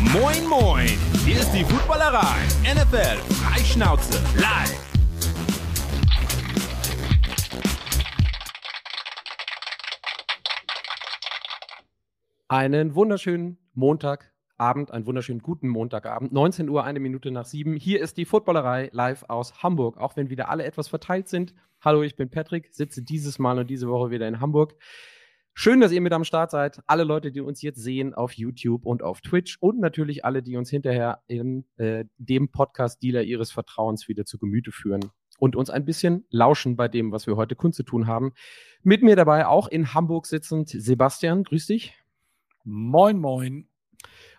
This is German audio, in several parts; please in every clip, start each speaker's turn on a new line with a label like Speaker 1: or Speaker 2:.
Speaker 1: Moin, moin. Hier ist die Footballerei. NFL Freischnauze live.
Speaker 2: Einen wunderschönen Montagabend, einen wunderschönen guten Montagabend. 19 Uhr, eine Minute nach sieben. Hier ist die Footballerei live aus Hamburg, auch wenn wieder alle etwas verteilt sind. Hallo, ich bin Patrick, sitze dieses Mal und diese Woche wieder in Hamburg. Schön, dass ihr mit am Start seid. Alle Leute, die uns jetzt sehen auf YouTube und auf Twitch und natürlich alle, die uns hinterher in äh, dem Podcast-Dealer ihres Vertrauens wieder zu Gemüte führen und uns ein bisschen lauschen bei dem, was wir heute kundzutun haben. Mit mir dabei auch in Hamburg sitzend Sebastian. Grüß dich.
Speaker 3: Moin, moin.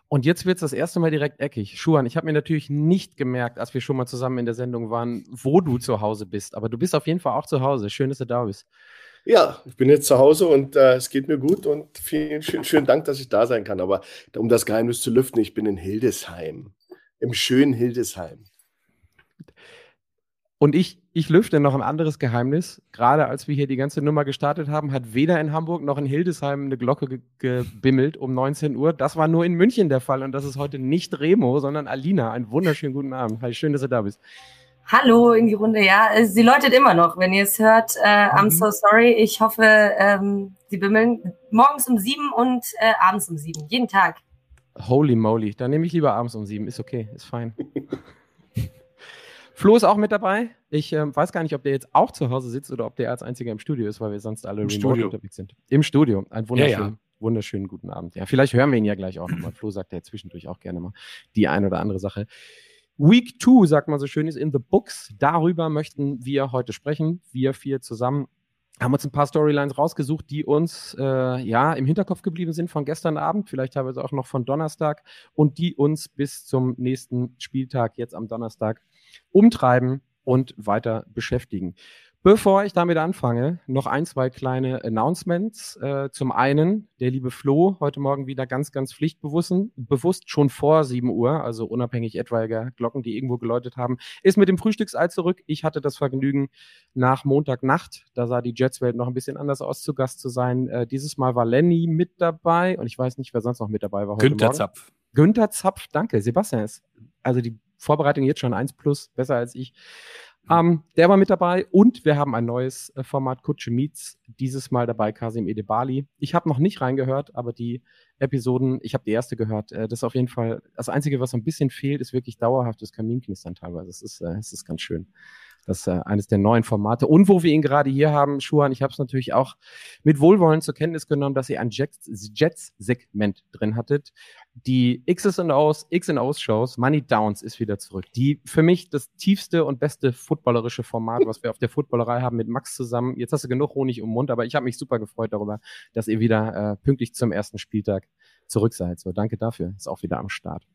Speaker 2: Und jetzt wird es das erste Mal direkt eckig. Schuhan, ich habe mir natürlich nicht gemerkt, als wir schon mal zusammen in der Sendung waren, wo du zu Hause bist. Aber du bist auf jeden Fall auch zu Hause. Schön, dass du da bist.
Speaker 4: Ja, ich bin jetzt zu Hause und äh, es geht mir gut und vielen schön, schönen Dank, dass ich da sein kann. Aber um das Geheimnis zu lüften, ich bin in Hildesheim, im schönen Hildesheim.
Speaker 2: Und ich, ich lüfte noch ein anderes Geheimnis. Gerade als wir hier die ganze Nummer gestartet haben, hat weder in Hamburg noch in Hildesheim eine Glocke ge gebimmelt um 19 Uhr. Das war nur in München der Fall und das ist heute nicht Remo, sondern Alina. Einen wunderschönen guten Abend. Hi, schön, dass du da bist.
Speaker 5: Hallo in die Runde. Ja, äh, sie läutet immer noch, wenn ihr es hört. Äh, I'm mhm. so sorry. Ich hoffe, ähm, sie bimmeln morgens um sieben und äh, abends um sieben. Jeden Tag.
Speaker 2: Holy moly. Dann nehme ich lieber abends um sieben. Ist okay, ist fein. Flo ist auch mit dabei. Ich äh, weiß gar nicht, ob der jetzt auch zu Hause sitzt oder ob der als einziger im Studio ist, weil wir sonst alle
Speaker 3: Im remote Studio.
Speaker 2: unterwegs sind. Im Studio. Ein wunderschön, ja, ja. wunderschönen guten Abend. Ja, vielleicht hören wir ihn ja gleich auch nochmal. Flo sagt ja zwischendurch auch gerne mal die eine oder andere Sache. Week 2, sagt man so schön, ist in the books. Darüber möchten wir heute sprechen. Wir vier zusammen haben uns ein paar Storylines rausgesucht, die uns äh, ja im Hinterkopf geblieben sind von gestern Abend, vielleicht teilweise auch noch von Donnerstag und die uns bis zum nächsten Spieltag jetzt am Donnerstag umtreiben und weiter beschäftigen. Bevor ich damit anfange, noch ein, zwei kleine Announcements. Äh, zum einen, der liebe Flo, heute Morgen wieder ganz, ganz pflichtbewusst, bewusst schon vor 7 Uhr, also unabhängig etwaiger Glocken, die irgendwo geläutet haben, ist mit dem Frühstücksei zurück. Ich hatte das Vergnügen, nach Montagnacht, da sah die Jetswelt noch ein bisschen anders aus, zu Gast zu sein. Äh, dieses Mal war Lenny mit dabei und ich weiß nicht, wer sonst noch mit dabei war
Speaker 3: heute Günther Morgen. Zapf.
Speaker 2: Günther Zapf, danke. Sebastian ist, also die Vorbereitung jetzt schon 1 plus, besser als ich. Ähm, der war mit dabei und wir haben ein neues äh, Format Kutsche Meets. Dieses Mal dabei Kasim Edebali. Ich habe noch nicht reingehört, aber die Episoden, ich habe die erste gehört. Äh, das ist auf jeden Fall das Einzige, was so ein bisschen fehlt, ist wirklich dauerhaftes Kaminknistern teilweise. Es ist, äh, es ist ganz schön. Das ist äh, eines der neuen Formate. Und wo wir ihn gerade hier haben, Schuhan, ich habe es natürlich auch mit Wohlwollen zur Kenntnis genommen, dass ihr ein Jets-Segment drin hattet. Die X's und O's, X und O's Shows, Money Downs ist wieder zurück. Die für mich das tiefste und beste footballerische Format, was wir auf der Footballerei haben mit Max zusammen. Jetzt hast du genug Honig im Mund, aber ich habe mich super gefreut darüber, dass ihr wieder äh, pünktlich zum ersten Spieltag zurück seid. So, danke dafür. Ist auch wieder am Start.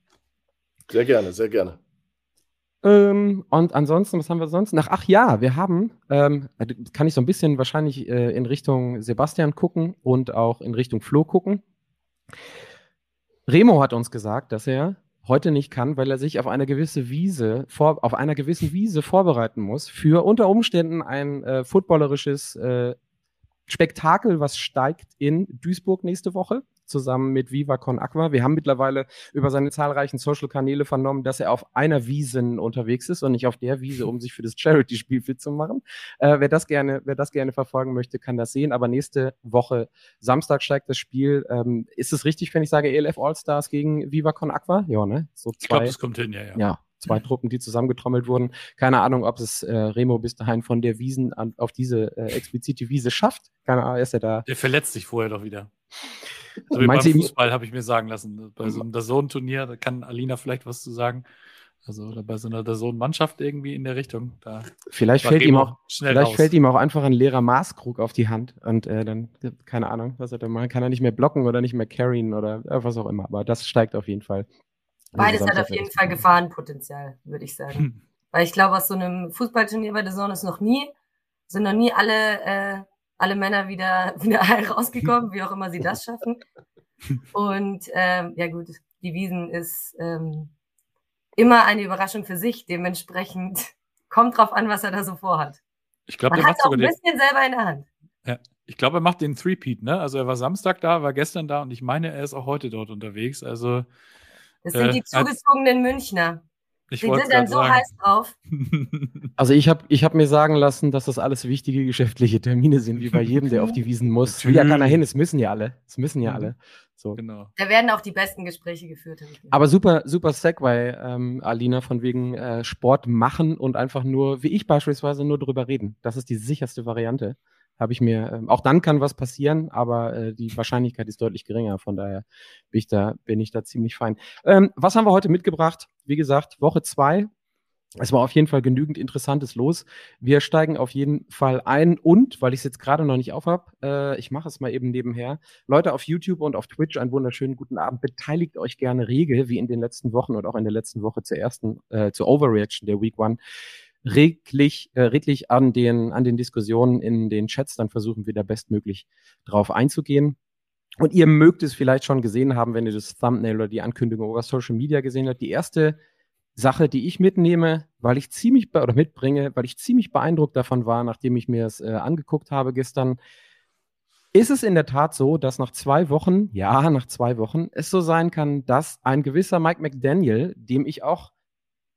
Speaker 4: Sehr gerne, sehr gerne.
Speaker 2: Ähm, und ansonsten, was haben wir sonst? Nach, ach ja, wir haben, ähm, also kann ich so ein bisschen wahrscheinlich äh, in Richtung Sebastian gucken und auch in Richtung Flo gucken. Remo hat uns gesagt, dass er heute nicht kann, weil er sich auf eine gewisse Wiese, vor, auf einer gewissen Wiese vorbereiten muss für unter Umständen ein äh, footballerisches äh, Spektakel, was steigt in Duisburg nächste Woche zusammen mit Viva Con Aqua. Wir haben mittlerweile über seine zahlreichen Social-Kanäle vernommen, dass er auf einer Wiese unterwegs ist und nicht auf der Wiese, um sich für das Charity-Spiel fit zu machen. Äh, wer, das gerne, wer das gerne verfolgen möchte, kann das sehen. Aber nächste Woche Samstag steigt das Spiel. Ähm, ist es richtig, wenn ich sage ELF All-Stars gegen Viva Con Aqua? Ja, ne?
Speaker 3: So zwei, ich glaube, das kommt hin, ja, ja.
Speaker 2: Ja, zwei Truppen, die zusammengetrommelt wurden. Keine Ahnung, ob es äh, Remo bis dahin von der Wiesen an, auf diese äh, explizite Wiese schafft. Keine Ahnung, ist er da.
Speaker 3: Der verletzt sich vorher doch wieder. So wie beim Fußball habe ich mir sagen lassen. Bei so einem Dazone-Turnier, da kann Alina vielleicht was zu sagen. Also oder bei so einer Dazone-Mannschaft irgendwie in der Richtung. Da
Speaker 2: vielleicht fällt, ihm auch, vielleicht fällt ihm auch einfach ein leerer Maßkrug auf die Hand und äh, dann, keine Ahnung, was er da machen kann. Er nicht mehr blocken oder nicht mehr carryen oder äh, was auch immer. Aber das steigt auf jeden Fall.
Speaker 5: Beides hat auf jeden Fall Gefahrenpotenzial, würde ich sagen. Hm. Weil ich glaube, aus so einem Fußballturnier bei der Zone ist noch nie, sind noch nie alle äh, alle Männer wieder, wieder rausgekommen, wie auch immer sie das schaffen. Und ähm, ja gut, die Wiesen ist ähm, immer eine Überraschung für sich. Dementsprechend kommt drauf an, was er da so vorhat.
Speaker 3: Ich glaube,
Speaker 5: er hat auch ein bisschen selber in der Hand.
Speaker 3: Ja, ich glaube, er macht den Three-Peat, ne? Also er war Samstag da, war gestern da und ich meine, er ist auch heute dort unterwegs. Also
Speaker 5: Das sind äh, die zugezogenen Münchner.
Speaker 3: Ich die sind dann so sagen. heiß drauf.
Speaker 2: Also ich habe ich hab mir sagen lassen, dass das alles wichtige geschäftliche Termine sind, wie bei jedem, der auf die Wiesen muss. Will ja keiner hin, es müssen ja alle. Es müssen ja mhm. alle. So.
Speaker 5: Genau. Da werden auch die besten Gespräche geführt.
Speaker 2: Aber super, super Segway, ähm, Alina, von wegen äh, Sport machen und einfach nur, wie ich beispielsweise, nur drüber reden. Das ist die sicherste Variante habe ich mir, äh, auch dann kann was passieren, aber äh, die Wahrscheinlichkeit ist deutlich geringer. Von daher bin ich da, bin ich da ziemlich fein. Ähm, was haben wir heute mitgebracht? Wie gesagt, Woche zwei. Es war auf jeden Fall genügend Interessantes los. Wir steigen auf jeden Fall ein und, weil ich es jetzt gerade noch nicht auf habe, äh, ich mache es mal eben nebenher. Leute auf YouTube und auf Twitch, einen wunderschönen guten Abend. Beteiligt euch gerne rege, wie in den letzten Wochen und auch in der letzten Woche zur ersten, äh, zur Overreaction der Week One redlich, äh, redlich an den, an den Diskussionen in den Chats. Dann versuchen wir da bestmöglich drauf einzugehen. Und ihr mögt es vielleicht schon gesehen haben, wenn ihr das Thumbnail oder die Ankündigung über Social Media gesehen habt. Die erste Sache, die ich mitnehme, weil ich ziemlich oder mitbringe, weil ich ziemlich beeindruckt davon war, nachdem ich mir es äh, angeguckt habe gestern, ist es in der Tat so, dass nach zwei Wochen, ja, nach zwei Wochen, es so sein kann, dass ein gewisser Mike McDaniel, dem ich auch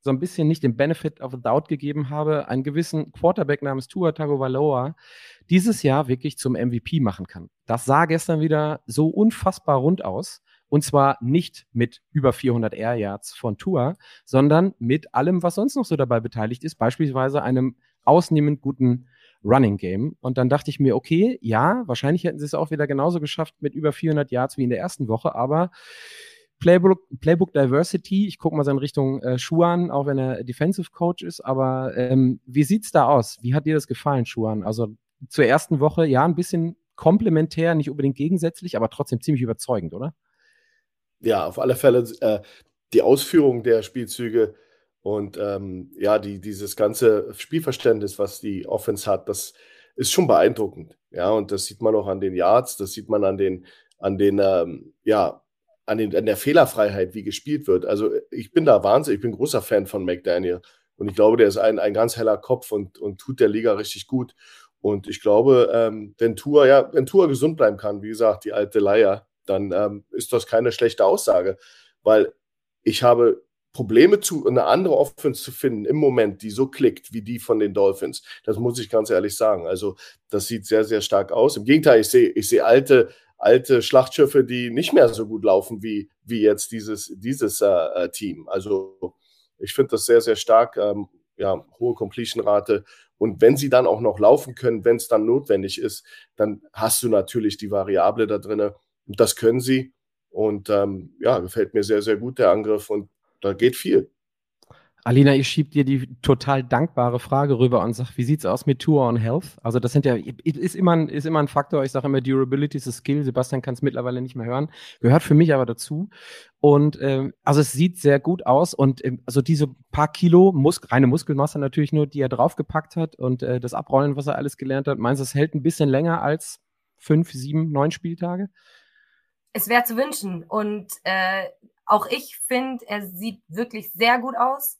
Speaker 2: so ein bisschen nicht den Benefit of the Doubt gegeben habe, einen gewissen Quarterback namens Tua Tagovailoa dieses Jahr wirklich zum MVP machen kann. Das sah gestern wieder so unfassbar rund aus. Und zwar nicht mit über 400 Air Yards von Tua, sondern mit allem, was sonst noch so dabei beteiligt ist, beispielsweise einem ausnehmend guten Running Game. Und dann dachte ich mir, okay, ja, wahrscheinlich hätten sie es auch wieder genauso geschafft mit über 400 Yards wie in der ersten Woche, aber Playbook, Playbook Diversity, ich gucke mal so in Richtung äh, Schuan, auch wenn er Defensive Coach ist, aber ähm, wie sieht's da aus? Wie hat dir das gefallen, Schuan? Also zur ersten Woche, ja, ein bisschen komplementär, nicht unbedingt gegensätzlich, aber trotzdem ziemlich überzeugend, oder?
Speaker 4: Ja, auf alle Fälle äh, die Ausführung der Spielzüge und ähm, ja, die, dieses ganze Spielverständnis, was die Offense hat, das ist schon beeindruckend. Ja, und das sieht man auch an den Yards, das sieht man an den, an den, ähm, ja, an, den, an der Fehlerfreiheit, wie gespielt wird. Also ich bin da wahnsinnig, ich bin großer Fan von McDaniel. Und ich glaube, der ist ein, ein ganz heller Kopf und, und tut der Liga richtig gut. Und ich glaube, ähm, wenn Tour, ja, wenn Tour gesund bleiben kann, wie gesagt, die alte Leier, dann ähm, ist das keine schlechte Aussage. Weil ich habe Probleme zu, eine andere Offense zu finden im Moment, die so klickt wie die von den Dolphins. Das muss ich ganz ehrlich sagen. Also, das sieht sehr, sehr stark aus. Im Gegenteil, ich sehe, ich sehe alte, alte Schlachtschiffe, die nicht mehr so gut laufen wie, wie jetzt dieses, dieses äh, äh Team. Also ich finde das sehr, sehr stark. Ähm, ja, hohe Completion-Rate. Und wenn sie dann auch noch laufen können, wenn es dann notwendig ist, dann hast du natürlich die Variable da drin. Und das können sie. Und ähm, ja, gefällt mir sehr, sehr gut der Angriff und da geht viel.
Speaker 2: Alina, ich schieb dir die total dankbare Frage rüber und sag, wie sieht's aus mit Tour on Health? Also das sind ja, ist immer ein, ist immer ein Faktor. Ich sage immer, Durability ist a Skill. Sebastian kann es mittlerweile nicht mehr hören. Gehört für mich aber dazu. Und ähm, also es sieht sehr gut aus und ähm, also diese paar Kilo Mus reine Muskelmasse natürlich nur, die er draufgepackt hat und äh, das Abrollen, was er alles gelernt hat. Meinst du, es hält ein bisschen länger als fünf, sieben, neun Spieltage?
Speaker 5: Es wäre zu wünschen und äh, auch ich finde, er sieht wirklich sehr gut aus.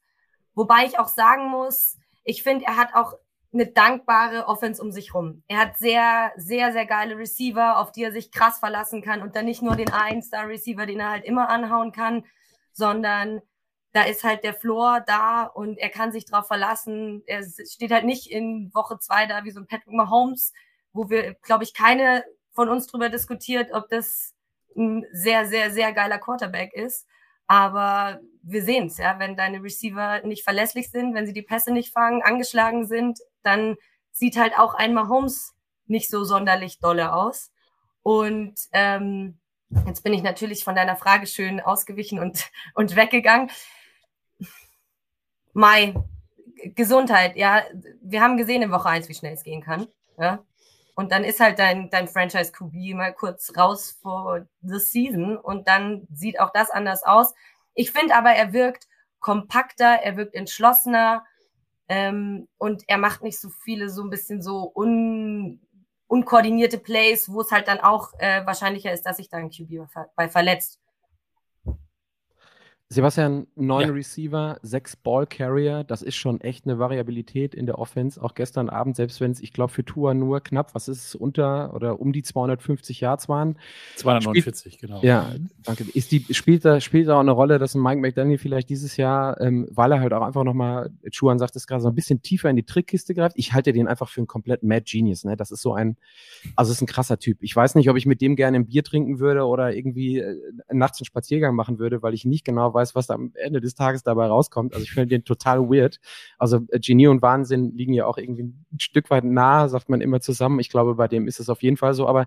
Speaker 5: Wobei ich auch sagen muss, ich finde, er hat auch eine dankbare Offense um sich rum. Er hat sehr, sehr, sehr geile Receiver, auf die er sich krass verlassen kann und dann nicht nur den Ein-Star-Receiver, den er halt immer anhauen kann, sondern da ist halt der Floor da und er kann sich drauf verlassen. Er steht halt nicht in Woche zwei da wie so ein Patrick Mahomes, wo wir, glaube ich, keine von uns drüber diskutiert, ob das ein sehr, sehr, sehr geiler Quarterback ist. Aber wir sehen es, ja, wenn deine Receiver nicht verlässlich sind, wenn sie die Pässe nicht fangen, angeschlagen sind, dann sieht halt auch einmal Holmes nicht so sonderlich dolle aus. Und ähm, jetzt bin ich natürlich von deiner Frage schön ausgewichen und, und weggegangen. Mai, Gesundheit, ja, wir haben gesehen in Woche eins, wie schnell es gehen kann. Ja? Und dann ist halt dein, dein Franchise QB mal kurz raus vor the season und dann sieht auch das anders aus. Ich finde aber, er wirkt kompakter, er wirkt entschlossener ähm, und er macht nicht so viele so ein bisschen so un, unkoordinierte Plays, wo es halt dann auch äh, wahrscheinlicher ist, dass sich da ein QB bei verletzt.
Speaker 2: Sebastian, neun ja. Receiver, sechs Ball-Carrier, das ist schon echt eine Variabilität in der Offense. Auch gestern Abend, selbst wenn es, ich glaube, für Tour nur knapp, was ist es, unter oder um die 250 Yards waren.
Speaker 3: 249, spielt, genau.
Speaker 2: Ja, danke. Ist die, spielt, da, spielt da auch eine Rolle, dass ein Mike McDaniel vielleicht dieses Jahr, ähm, weil er halt auch einfach nochmal, Chuan sagt es gerade, so ein bisschen tiefer in die Trickkiste greift. Ich halte den einfach für einen komplett Mad Genius. Ne? Das ist so ein, also ist ein krasser Typ. Ich weiß nicht, ob ich mit dem gerne ein Bier trinken würde oder irgendwie äh, nachts einen Spaziergang machen würde, weil ich nicht genau weiß, was da am Ende des Tages dabei rauskommt. Also ich finde den total weird. Also äh, Genie und Wahnsinn liegen ja auch irgendwie ein Stück weit nah, sagt man immer zusammen. Ich glaube, bei dem ist es auf jeden Fall so. Aber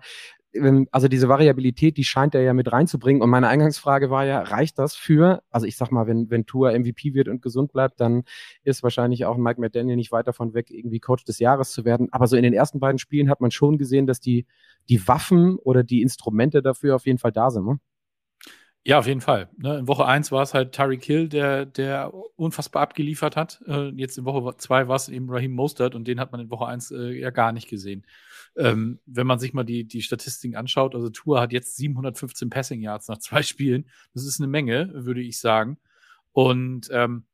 Speaker 2: ähm, also diese Variabilität, die scheint er ja mit reinzubringen. Und meine Eingangsfrage war ja, reicht das für, also ich sag mal, wenn, wenn Tour MVP wird und gesund bleibt, dann ist wahrscheinlich auch Mike McDaniel nicht weit davon weg, irgendwie Coach des Jahres zu werden. Aber so in den ersten beiden Spielen hat man schon gesehen, dass die, die Waffen oder die Instrumente dafür auf jeden Fall da sind. Ne?
Speaker 3: Ja, auf jeden Fall. Ne, in Woche 1 war es halt Tyreek Hill, der, der unfassbar abgeliefert hat. Äh, jetzt in Woche 2 war es eben Raheem Mostert und den hat man in Woche 1 äh, ja gar nicht gesehen. Ähm, wenn man sich mal die, die Statistiken anschaut, also Tour hat jetzt 715 Passing Yards nach zwei Spielen. Das ist eine Menge, würde ich sagen. Und ähm,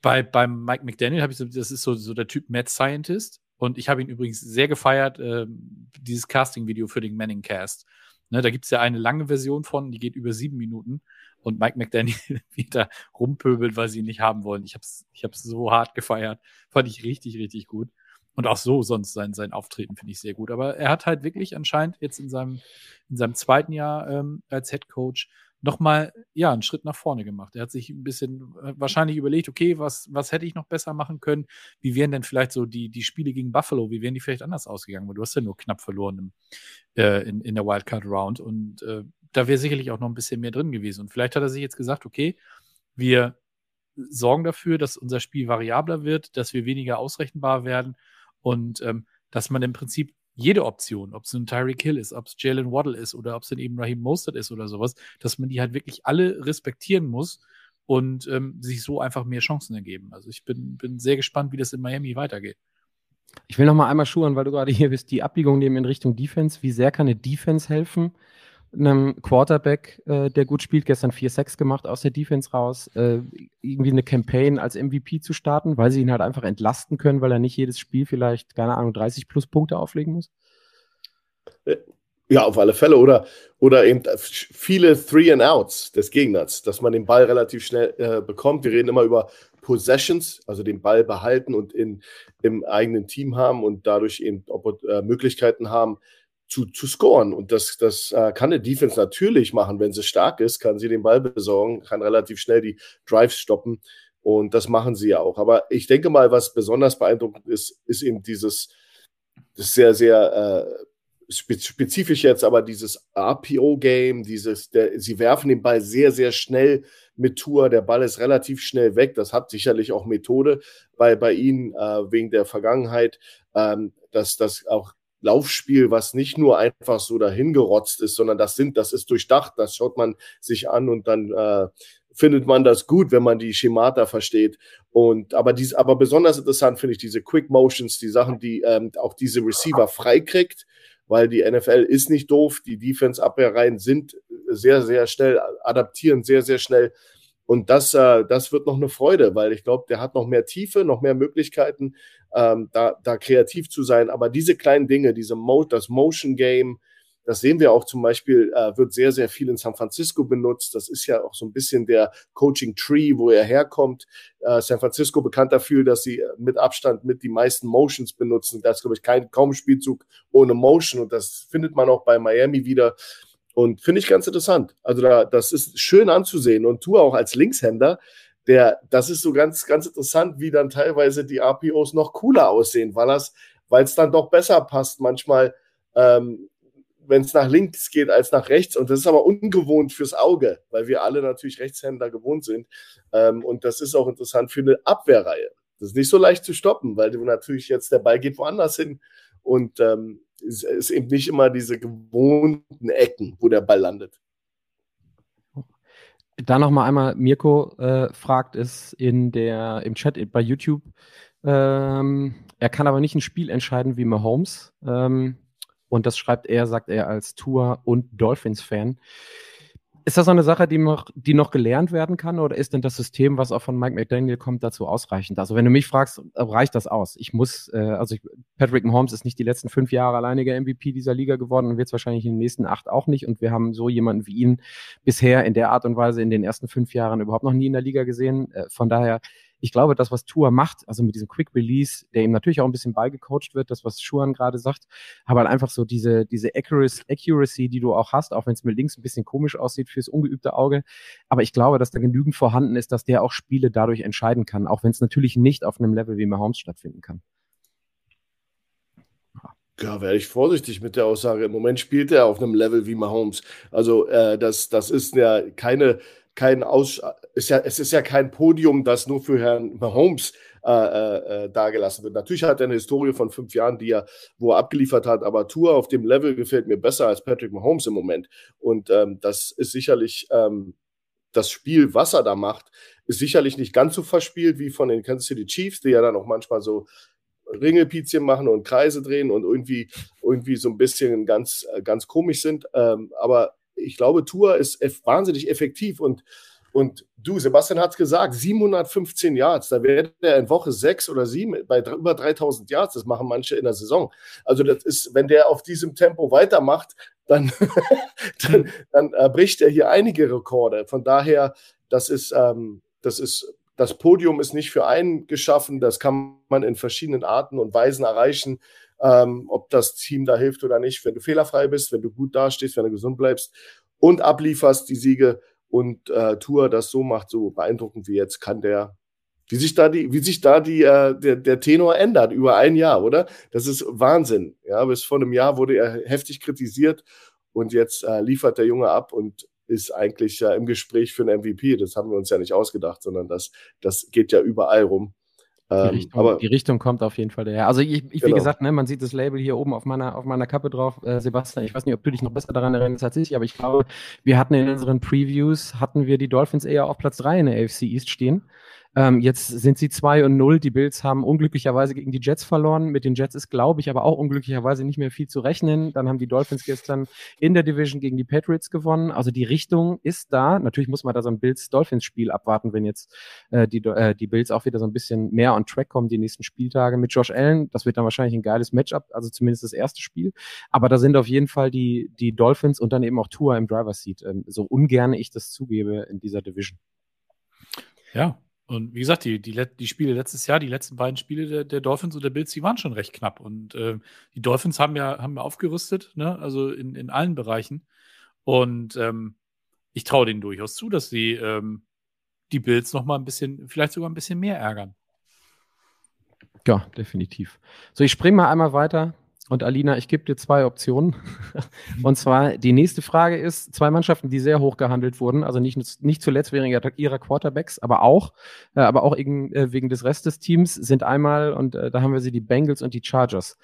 Speaker 3: bei, beim Mike McDaniel habe ich so, das ist so, so der Typ Mad Scientist. Und ich habe ihn übrigens sehr gefeiert, äh, dieses Casting-Video für den Manning Cast. Ne, da gibt es ja eine lange Version von, die geht über sieben Minuten und Mike McDaniel wieder rumpöbelt, weil sie ihn nicht haben wollen. Ich habe es ich hab's so hart gefeiert. Fand ich richtig, richtig gut. Und auch so sonst sein, sein Auftreten finde ich sehr gut. Aber er hat halt wirklich anscheinend jetzt in seinem, in seinem zweiten Jahr ähm, als Head Coach nochmal, ja, einen Schritt nach vorne gemacht. Er hat sich ein bisschen äh, wahrscheinlich überlegt, okay, was, was hätte ich noch besser machen können? Wie wären denn vielleicht so die, die Spiele gegen Buffalo, wie wären die vielleicht anders ausgegangen? Weil du hast ja nur knapp verloren im, äh, in, in der Wildcard Round und äh, da wäre sicherlich auch noch ein bisschen mehr drin gewesen. Und vielleicht hat er sich jetzt gesagt, okay, wir sorgen dafür, dass unser Spiel variabler wird, dass wir weniger ausrechenbar werden und ähm, dass man im Prinzip jede Option, ob es ein Tyreek Hill ist, ob es Jalen Waddle ist oder ob es dann eben Raheem Mostert ist oder sowas, dass man die halt wirklich alle respektieren muss und ähm, sich so einfach mehr Chancen ergeben. Also ich bin, bin sehr gespannt, wie das in Miami weitergeht.
Speaker 2: Ich will noch mal einmal schuhen, weil du gerade hier bist, die Abbiegung nehmen in Richtung Defense. Wie sehr kann eine Defense helfen? Einem Quarterback, äh, der gut spielt, gestern 4-6 gemacht aus der Defense raus, äh, irgendwie eine Campaign als MVP zu starten, weil sie ihn halt einfach entlasten können, weil er nicht jedes Spiel vielleicht, keine Ahnung, 30 plus Punkte auflegen muss?
Speaker 4: Äh, ja, auf alle Fälle. Oder, oder eben viele Three and Outs des Gegners, dass man den Ball relativ schnell äh, bekommt. Wir reden immer über Possessions, also den Ball behalten und in, im eigenen Team haben und dadurch eben äh, Möglichkeiten haben, zu, zu scoren. Und das, das äh, kann eine Defense natürlich machen, wenn sie stark ist, kann sie den Ball besorgen, kann relativ schnell die Drives stoppen. Und das machen sie ja auch. Aber ich denke mal, was besonders beeindruckend ist, ist eben dieses, das sehr, sehr äh, spezifisch jetzt, aber dieses RPO-Game, dieses, der, sie werfen den Ball sehr, sehr schnell mit Tour. Der Ball ist relativ schnell weg. Das hat sicherlich auch Methode bei, bei ihnen äh, wegen der Vergangenheit, ähm, dass das auch Laufspiel, was nicht nur einfach so dahingerotzt ist, sondern das sind, das ist durchdacht, das schaut man sich an und dann äh, findet man das gut, wenn man die Schemata versteht. Und aber dies, aber besonders interessant finde ich diese Quick Motions, die Sachen, die ähm, auch diese Receiver freikriegt, weil die NFL ist nicht doof, die Defense-Abwehrreihen sind sehr, sehr schnell, adaptieren sehr, sehr schnell. Und das, äh, das wird noch eine Freude, weil ich glaube, der hat noch mehr Tiefe, noch mehr Möglichkeiten ähm, da, da kreativ zu sein. Aber diese kleinen Dinge, diese Mo das Motion Game, das sehen wir auch zum Beispiel, äh, wird sehr, sehr viel in San Francisco benutzt. Das ist ja auch so ein bisschen der Coaching Tree, wo er herkommt. Äh, San Francisco bekannt dafür, dass sie mit Abstand mit die meisten Motions benutzen. Da ist, glaube ich, kein kaum Spielzug ohne Motion. Und das findet man auch bei Miami wieder. Und finde ich ganz interessant. Also da, das ist schön anzusehen. Und tu auch als Linkshänder der, das ist so ganz, ganz interessant, wie dann teilweise die RPOs noch cooler aussehen, weil es weil es dann doch besser passt manchmal, ähm, wenn es nach links geht als nach rechts. Und das ist aber ungewohnt fürs Auge, weil wir alle natürlich Rechtshänder gewohnt sind. Ähm, und das ist auch interessant für eine Abwehrreihe. Das ist nicht so leicht zu stoppen, weil du natürlich jetzt der Ball geht woanders hin und ähm, es ist eben nicht immer diese gewohnten Ecken, wo der Ball landet.
Speaker 2: Da noch mal einmal, Mirko äh, fragt es in der, im Chat bei YouTube. Ähm, er kann aber nicht ein Spiel entscheiden wie Mahomes. Ähm, und das schreibt er, sagt er als Tour- und Dolphins-Fan. Ist das so eine Sache, die noch, die noch gelernt werden kann oder ist denn das System, was auch von Mike McDaniel kommt, dazu ausreichend? Also wenn du mich fragst, reicht das aus? Ich muss, äh, also ich, Patrick Mahomes ist nicht die letzten fünf Jahre alleiniger MVP dieser Liga geworden und wird es wahrscheinlich in den nächsten acht auch nicht. Und wir haben so jemanden wie ihn bisher in der Art und Weise in den ersten fünf Jahren überhaupt noch nie in der Liga gesehen. Äh, von daher ich glaube, das, was Tour macht, also mit diesem Quick Release, der ihm natürlich auch ein bisschen beigecoacht wird, das, was Schuhan gerade sagt, aber halt einfach so diese, diese Accuracy, die du auch hast, auch wenn es mit links ein bisschen komisch aussieht fürs ungeübte Auge. Aber ich glaube, dass da genügend vorhanden ist, dass der auch Spiele dadurch entscheiden kann, auch wenn es natürlich nicht auf einem Level wie Mahomes stattfinden kann.
Speaker 4: Ja, wäre ich vorsichtig mit der Aussage. Im Moment spielt er auf einem Level wie Mahomes. Also äh, das, das ist ja keine kein Aus, ist ja, es ist ja kein Podium, das nur für Herrn Mahomes äh, äh, äh, dargelassen wird. Natürlich hat er eine Historie von fünf Jahren, die er, wo er abgeliefert hat, aber Tour auf dem Level gefällt mir besser als Patrick Mahomes im Moment. Und ähm, das ist sicherlich ähm, das Spiel, was er da macht, ist sicherlich nicht ganz so verspielt wie von den Kansas City Chiefs, die ja dann auch manchmal so Ringelpizien machen und Kreise drehen und irgendwie, irgendwie so ein bisschen ganz, äh, ganz komisch sind. Ähm, aber ich glaube, Tour ist eff wahnsinnig effektiv und und du, Sebastian hat es gesagt, 715 Yards, da wäre er in Woche sechs oder sieben bei über 3000 Yards, das machen manche in der Saison. Also das ist, wenn der auf diesem Tempo weitermacht, dann, dann, dann äh, bricht er hier einige Rekorde. Von daher, das ist, ähm, das ist, das Podium ist nicht für einen geschaffen, das kann man in verschiedenen Arten und Weisen erreichen ähm, ob das Team da hilft oder nicht. Wenn du fehlerfrei bist, wenn du gut dastehst, wenn du gesund bleibst und ablieferst die Siege und äh, Tour das so macht, so beeindruckend wie jetzt, kann der, wie sich da die, wie sich da die, äh, der, der Tenor ändert über ein Jahr, oder? Das ist Wahnsinn. Ja, bis vor einem Jahr wurde er heftig kritisiert und jetzt äh, liefert der Junge ab und ist eigentlich ja im Gespräch für einen MVP. Das haben wir uns ja nicht ausgedacht, sondern das, das geht ja überall rum.
Speaker 2: Die ähm, Richtung, aber, die Richtung kommt auf jeden Fall daher. Also ich, ich genau. wie gesagt, ne, man sieht das Label hier oben auf meiner, auf meiner Kappe drauf. Äh, Sebastian, ich weiß nicht, ob du dich noch besser daran erinnerst als ich, aber ich glaube, wir hatten in unseren Previews, hatten wir die Dolphins eher auf Platz 3 in der AFC East stehen. Ähm, jetzt sind sie 2 und 0. Die Bills haben unglücklicherweise gegen die Jets verloren. Mit den Jets ist, glaube ich, aber auch unglücklicherweise nicht mehr viel zu rechnen. Dann haben die Dolphins gestern in der Division gegen die Patriots gewonnen. Also die Richtung ist da. Natürlich muss man da so ein Bills-Dolphins-Spiel abwarten, wenn jetzt äh, die, äh, die Bills auch wieder so ein bisschen mehr on track kommen, die nächsten Spieltage mit Josh Allen. Das wird dann wahrscheinlich ein geiles Matchup, also zumindest das erste Spiel. Aber da sind auf jeden Fall die, die Dolphins und dann eben auch Tour im Driver's Seat. Ähm, so ungern ich das zugebe in dieser Division.
Speaker 3: Ja, und wie gesagt, die, die, die Spiele letztes Jahr, die letzten beiden Spiele der, der Dolphins und der Bills, die waren schon recht knapp. Und äh, die Dolphins haben ja, haben ja aufgerüstet, ne? also in, in allen Bereichen. Und ähm, ich traue denen durchaus zu, dass sie ähm, die Bills noch mal ein bisschen, vielleicht sogar ein bisschen mehr ärgern.
Speaker 2: Ja, definitiv. So, ich springe mal einmal weiter und Alina, ich gebe dir zwei Optionen. Und zwar die nächste Frage ist, zwei Mannschaften, die sehr hoch gehandelt wurden, also nicht, nicht zuletzt wegen ihrer Quarterbacks, aber auch, äh, aber auch wegen, äh, wegen des Restes des Teams, sind einmal, und äh, da haben wir sie, die Bengals und die Chargers,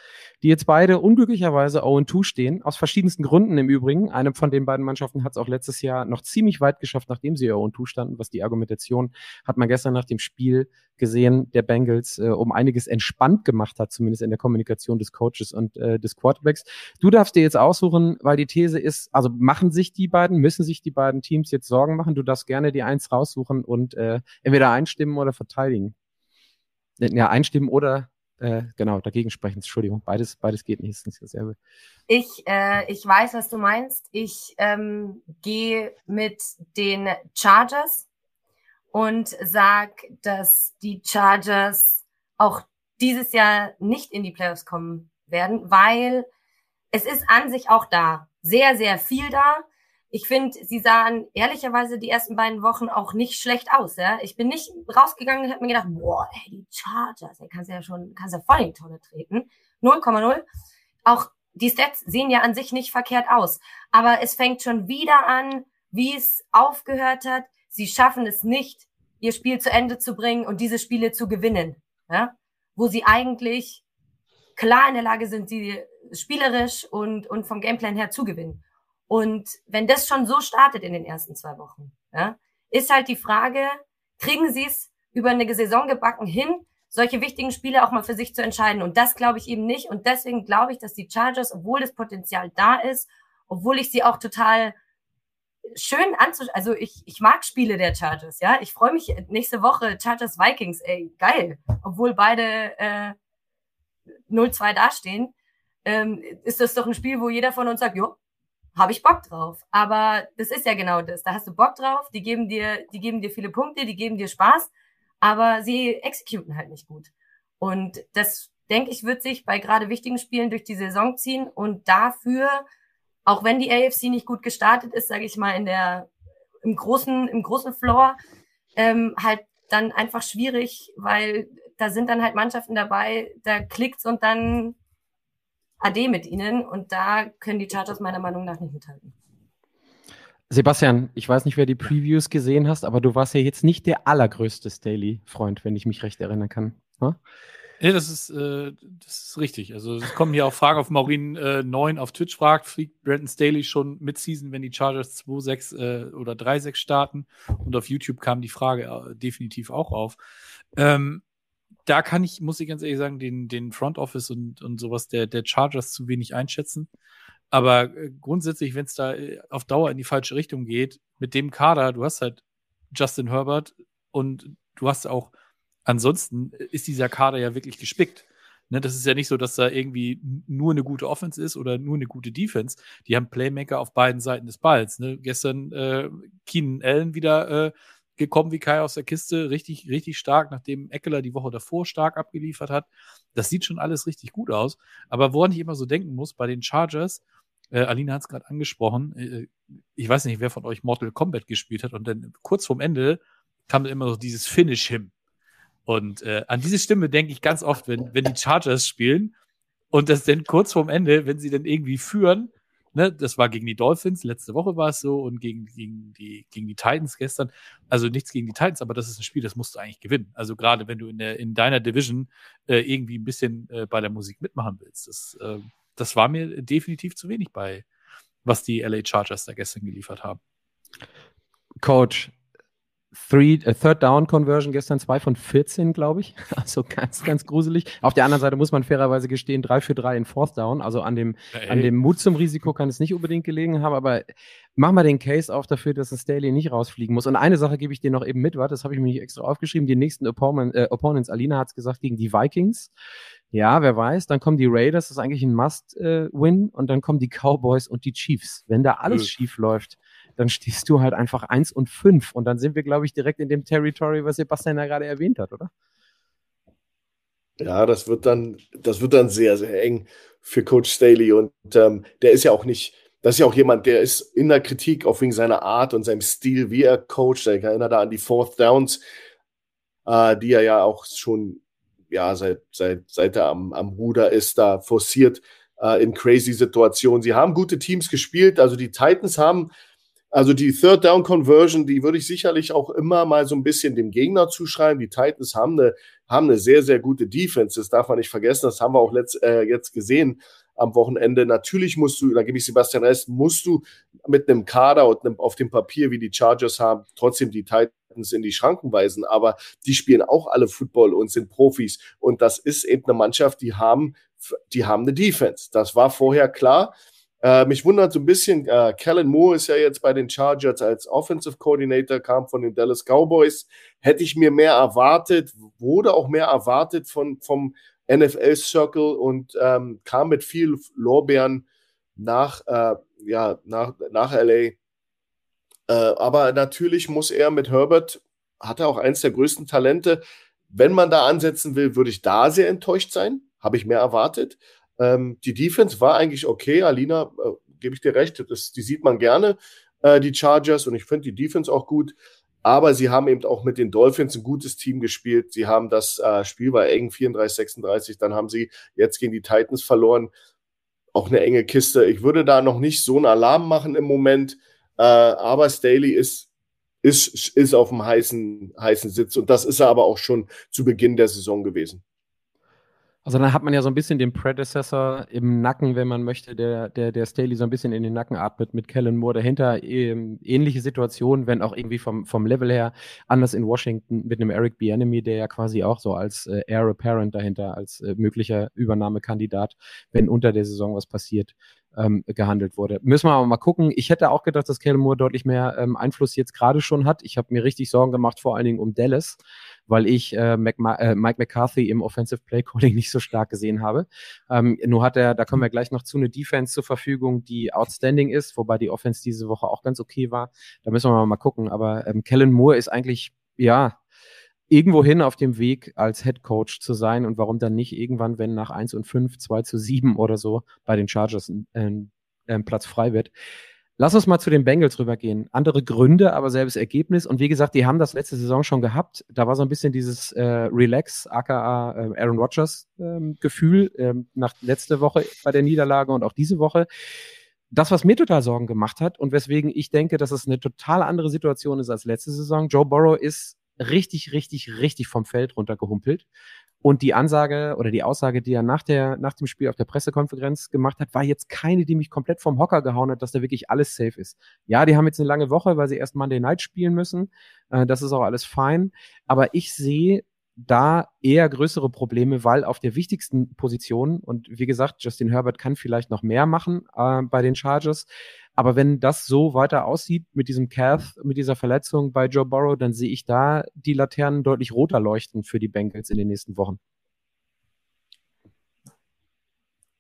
Speaker 2: die jetzt beide unglücklicherweise 0-2 stehen, aus verschiedensten Gründen im Übrigen. Eine von den beiden Mannschaften hat es auch letztes Jahr noch ziemlich weit geschafft, nachdem sie 0-2 standen, was die Argumentation hat man gestern nach dem Spiel gesehen, der Bengals äh, um einiges entspannt gemacht hat, zumindest in der Kommunikation des Coaches und äh, des Quarterbacks. Du darfst dir jetzt aussuchen, weil die These ist, also machen sich die beiden, müssen sich die beiden Teams jetzt Sorgen machen. Du darfst gerne die eins raussuchen und äh, entweder einstimmen oder verteidigen. Ja, einstimmen oder äh, genau, dagegen sprechen. Entschuldigung, beides, beides geht nicht, ist nicht dasselbe.
Speaker 5: Ich, äh, ich weiß, was du meinst. Ich ähm, gehe mit den Chargers und sag, dass die Chargers auch dieses Jahr nicht in die Playoffs kommen werden, weil es ist an sich auch da. Sehr, sehr viel da. Ich finde, sie sahen ehrlicherweise die ersten beiden Wochen auch nicht schlecht aus. Ja? Ich bin nicht rausgegangen und habe mir gedacht, boah, ey, die Chargers, ey, kannst ja schon, kannst ja voll in die Tonne treten. 0,0. Auch die Stats sehen ja an sich nicht verkehrt aus. Aber es fängt schon wieder an, wie es aufgehört hat. Sie schaffen es nicht, ihr Spiel zu Ende zu bringen und diese Spiele zu gewinnen. Ja? Wo sie eigentlich klar in der Lage sind, sie spielerisch und, und vom Gameplan her zu gewinnen. Und wenn das schon so startet in den ersten zwei Wochen, ja, ist halt die Frage, kriegen sie es über eine Saison gebacken hin, solche wichtigen Spiele auch mal für sich zu entscheiden. Und das glaube ich eben nicht. Und deswegen glaube ich, dass die Chargers, obwohl das Potenzial da ist, obwohl ich sie auch total schön anzuschauen. Also ich, ich mag Spiele der Chargers, ja. Ich freue mich nächste Woche Chargers Vikings, ey, geil. Obwohl beide äh, 0-2 dastehen, ähm, ist das doch ein Spiel, wo jeder von uns sagt, jo, habe ich Bock drauf. Aber das ist ja genau das. Da hast du Bock drauf, die geben dir, die geben dir viele Punkte, die geben dir Spaß, aber sie exekuten halt nicht gut. Und das, denke ich, wird sich bei gerade wichtigen Spielen durch die Saison ziehen und dafür auch wenn die AFC nicht gut gestartet ist, sage ich mal, in der, im großen, im großen Floor, ähm, halt dann einfach schwierig, weil da sind dann halt Mannschaften dabei, da klickt's und dann AD mit ihnen und da können die Chargers meiner Meinung nach nicht mithalten.
Speaker 2: Sebastian, ich weiß nicht, wer die Previews gesehen hast, aber du warst ja jetzt nicht der allergrößte Staley-Freund, wenn ich mich recht erinnern kann. Hm?
Speaker 3: Ja, das ist, äh, das ist richtig. Also es kommen hier auch Fragen auf Maureen äh, 9 auf Twitch fragt, fliegt Brandon Staley schon mit Season, wenn die Chargers 2-6 äh, oder 3-6 starten? Und auf YouTube kam die Frage äh, definitiv auch auf. Ähm, da kann ich, muss ich ganz ehrlich sagen, den, den Front Office und, und sowas der, der Chargers zu wenig einschätzen. Aber äh, grundsätzlich, wenn es da äh, auf Dauer in die falsche Richtung geht, mit dem Kader, du hast halt Justin Herbert und du hast auch ansonsten ist dieser Kader ja wirklich gespickt. Ne, das ist ja nicht so, dass da irgendwie nur eine gute Offense ist oder nur eine gute Defense. Die haben Playmaker auf beiden Seiten des Balls. Ne? Gestern äh, Keenan Allen wieder äh, gekommen wie Kai aus der Kiste, richtig, richtig stark, nachdem Eckler die Woche davor stark abgeliefert hat. Das sieht schon alles richtig gut aus. Aber woran ich immer so denken muss, bei den Chargers, äh, Alina hat es gerade angesprochen, äh, ich weiß nicht, wer von euch Mortal Kombat gespielt hat und dann kurz vorm Ende kam dann immer so dieses Finish hin. Und äh, an diese Stimme denke ich ganz oft, wenn, wenn die Chargers spielen und das dann kurz vorm Ende, wenn sie dann irgendwie führen, ne, das war gegen die Dolphins, letzte Woche war es so und gegen, gegen, die, gegen die Titans gestern. Also nichts gegen die Titans, aber das ist ein Spiel, das musst du eigentlich gewinnen. Also gerade wenn du in, der, in deiner Division äh, irgendwie ein bisschen äh, bei der Musik mitmachen willst. Das, äh, das war mir definitiv zu wenig bei, was die LA Chargers da gestern geliefert haben.
Speaker 2: Coach, Three, äh, Third Down Conversion gestern zwei von 14, glaube ich. Also ganz, ganz gruselig. Auf der anderen Seite muss man fairerweise gestehen, drei für drei in Fourth Down. Also an dem, hey. an dem Mut zum Risiko kann es nicht unbedingt gelegen haben, aber mach mal den Case auf dafür, dass ein Staley nicht rausfliegen muss. Und eine Sache gebe ich dir noch eben mit, warte, das habe ich mir nicht extra aufgeschrieben. Die nächsten Opponent, äh, Opponents, Alina hat es gesagt, gegen die Vikings. Ja, wer weiß, dann kommen die Raiders, das ist eigentlich ein Must-Win, äh, und dann kommen die Cowboys und die Chiefs. Wenn da alles schief läuft, dann stehst du halt einfach eins und fünf. Und dann sind wir, glaube ich, direkt in dem Territory, was Sebastian ja gerade erwähnt hat, oder?
Speaker 4: Ja, das wird dann, das wird dann sehr, sehr eng für Coach Staley. Und ähm, der ist ja auch nicht, das ist ja auch jemand, der ist in der Kritik, auch wegen seiner Art und seinem Stil, wie er coacht. Ich erinnere da an die Fourth Downs, äh, die er ja auch schon, ja, seit, seit, seit er am, am Ruder ist, da forciert äh, in crazy Situationen. Sie haben gute Teams gespielt. Also die Titans haben also die Third Down Conversion, die würde ich sicherlich auch immer mal so ein bisschen dem Gegner zuschreiben. Die Titans haben eine, haben eine sehr, sehr gute Defense. Das darf man nicht vergessen. Das haben wir auch letzt, äh, jetzt gesehen am Wochenende. Natürlich musst du, da gebe ich Sebastian Rest, musst du mit einem Kader und einem, auf dem Papier, wie die Chargers haben, trotzdem die Titans in die Schranken weisen. Aber die spielen auch alle Football und sind Profis. Und das ist eben eine Mannschaft, die haben, die haben eine Defense. Das war vorher klar. Äh, mich wundert so ein bisschen, äh, Kellen Moore ist ja jetzt bei den Chargers als Offensive Coordinator, kam von den Dallas Cowboys. Hätte ich mir mehr erwartet, wurde auch mehr erwartet von, vom NFL Circle und ähm, kam mit viel Lorbeeren nach, äh, ja, nach, nach LA. Äh, aber natürlich muss er mit Herbert, hat er auch eins der größten Talente. Wenn man da ansetzen will, würde ich da sehr enttäuscht sein. Habe ich mehr erwartet. Ähm, die Defense war eigentlich okay. Alina, äh, gebe ich dir recht, das, die sieht man gerne, äh, die Chargers. Und ich finde die Defense auch gut. Aber sie haben eben auch mit den Dolphins ein gutes Team gespielt. Sie haben das äh, Spiel war eng, 34, 36. Dann haben sie jetzt gegen die Titans verloren. Auch eine enge Kiste. Ich würde da noch nicht so einen Alarm machen im Moment. Äh, aber Staley ist, ist, ist auf dem heißen, heißen Sitz. Und das ist er aber auch schon zu Beginn der Saison gewesen.
Speaker 2: Also dann hat man ja so ein bisschen den Predecessor im Nacken, wenn man möchte, der, der, der Staley so ein bisschen in den Nacken atmet mit Kellen Moore dahinter. Ähm, ähnliche Situation, wenn auch irgendwie vom, vom Level her anders in Washington mit einem Eric Bienemy, der ja quasi auch so als äh, Heir Apparent dahinter, als äh, möglicher Übernahmekandidat, wenn unter der Saison was passiert, ähm, gehandelt wurde. Müssen wir aber mal gucken. Ich hätte auch gedacht, dass Kellen Moore deutlich mehr ähm, Einfluss jetzt gerade schon hat. Ich habe mir richtig Sorgen gemacht, vor allen Dingen um Dallas, weil ich äh, äh, Mike McCarthy im Offensive Play Calling nicht so stark gesehen habe. Ähm, nur hat er, da kommen wir gleich noch zu, eine Defense zur Verfügung, die outstanding ist, wobei die Offense diese Woche auch ganz okay war. Da müssen wir mal gucken. Aber ähm, Kellen Moore ist eigentlich, ja, irgendwohin auf dem Weg als Head Coach zu sein und warum dann nicht irgendwann, wenn nach 1 und 5, 2 zu 7 oder so bei den Chargers ein, ein, ein Platz frei wird. Lass uns mal zu den Bengals rübergehen. Andere Gründe, aber selbes Ergebnis. Und wie gesagt, die haben das letzte Saison schon gehabt. Da war so ein bisschen dieses äh, Relax, aka äh, Aaron Rodgers ähm, Gefühl ähm, nach letzte Woche bei der Niederlage und auch diese Woche. Das, was mir total Sorgen gemacht hat und weswegen ich denke, dass es eine total andere Situation ist als letzte Saison. Joe Burrow ist richtig, richtig, richtig vom Feld runtergehumpelt. Und die Ansage oder die Aussage, die er nach, der, nach dem Spiel auf der Pressekonferenz gemacht hat, war jetzt keine, die mich komplett vom Hocker gehauen hat, dass da wirklich alles safe ist. Ja, die haben jetzt eine lange Woche, weil sie erst Monday Night spielen müssen. Äh, das ist auch alles fein. Aber ich sehe da eher größere Probleme, weil auf der wichtigsten Position, und wie gesagt, Justin Herbert kann vielleicht noch mehr machen äh, bei den Chargers, aber wenn das so weiter aussieht mit diesem Calf, mit dieser Verletzung bei Joe Burrow, dann sehe ich da die Laternen deutlich roter leuchten für die Bengals in den nächsten Wochen.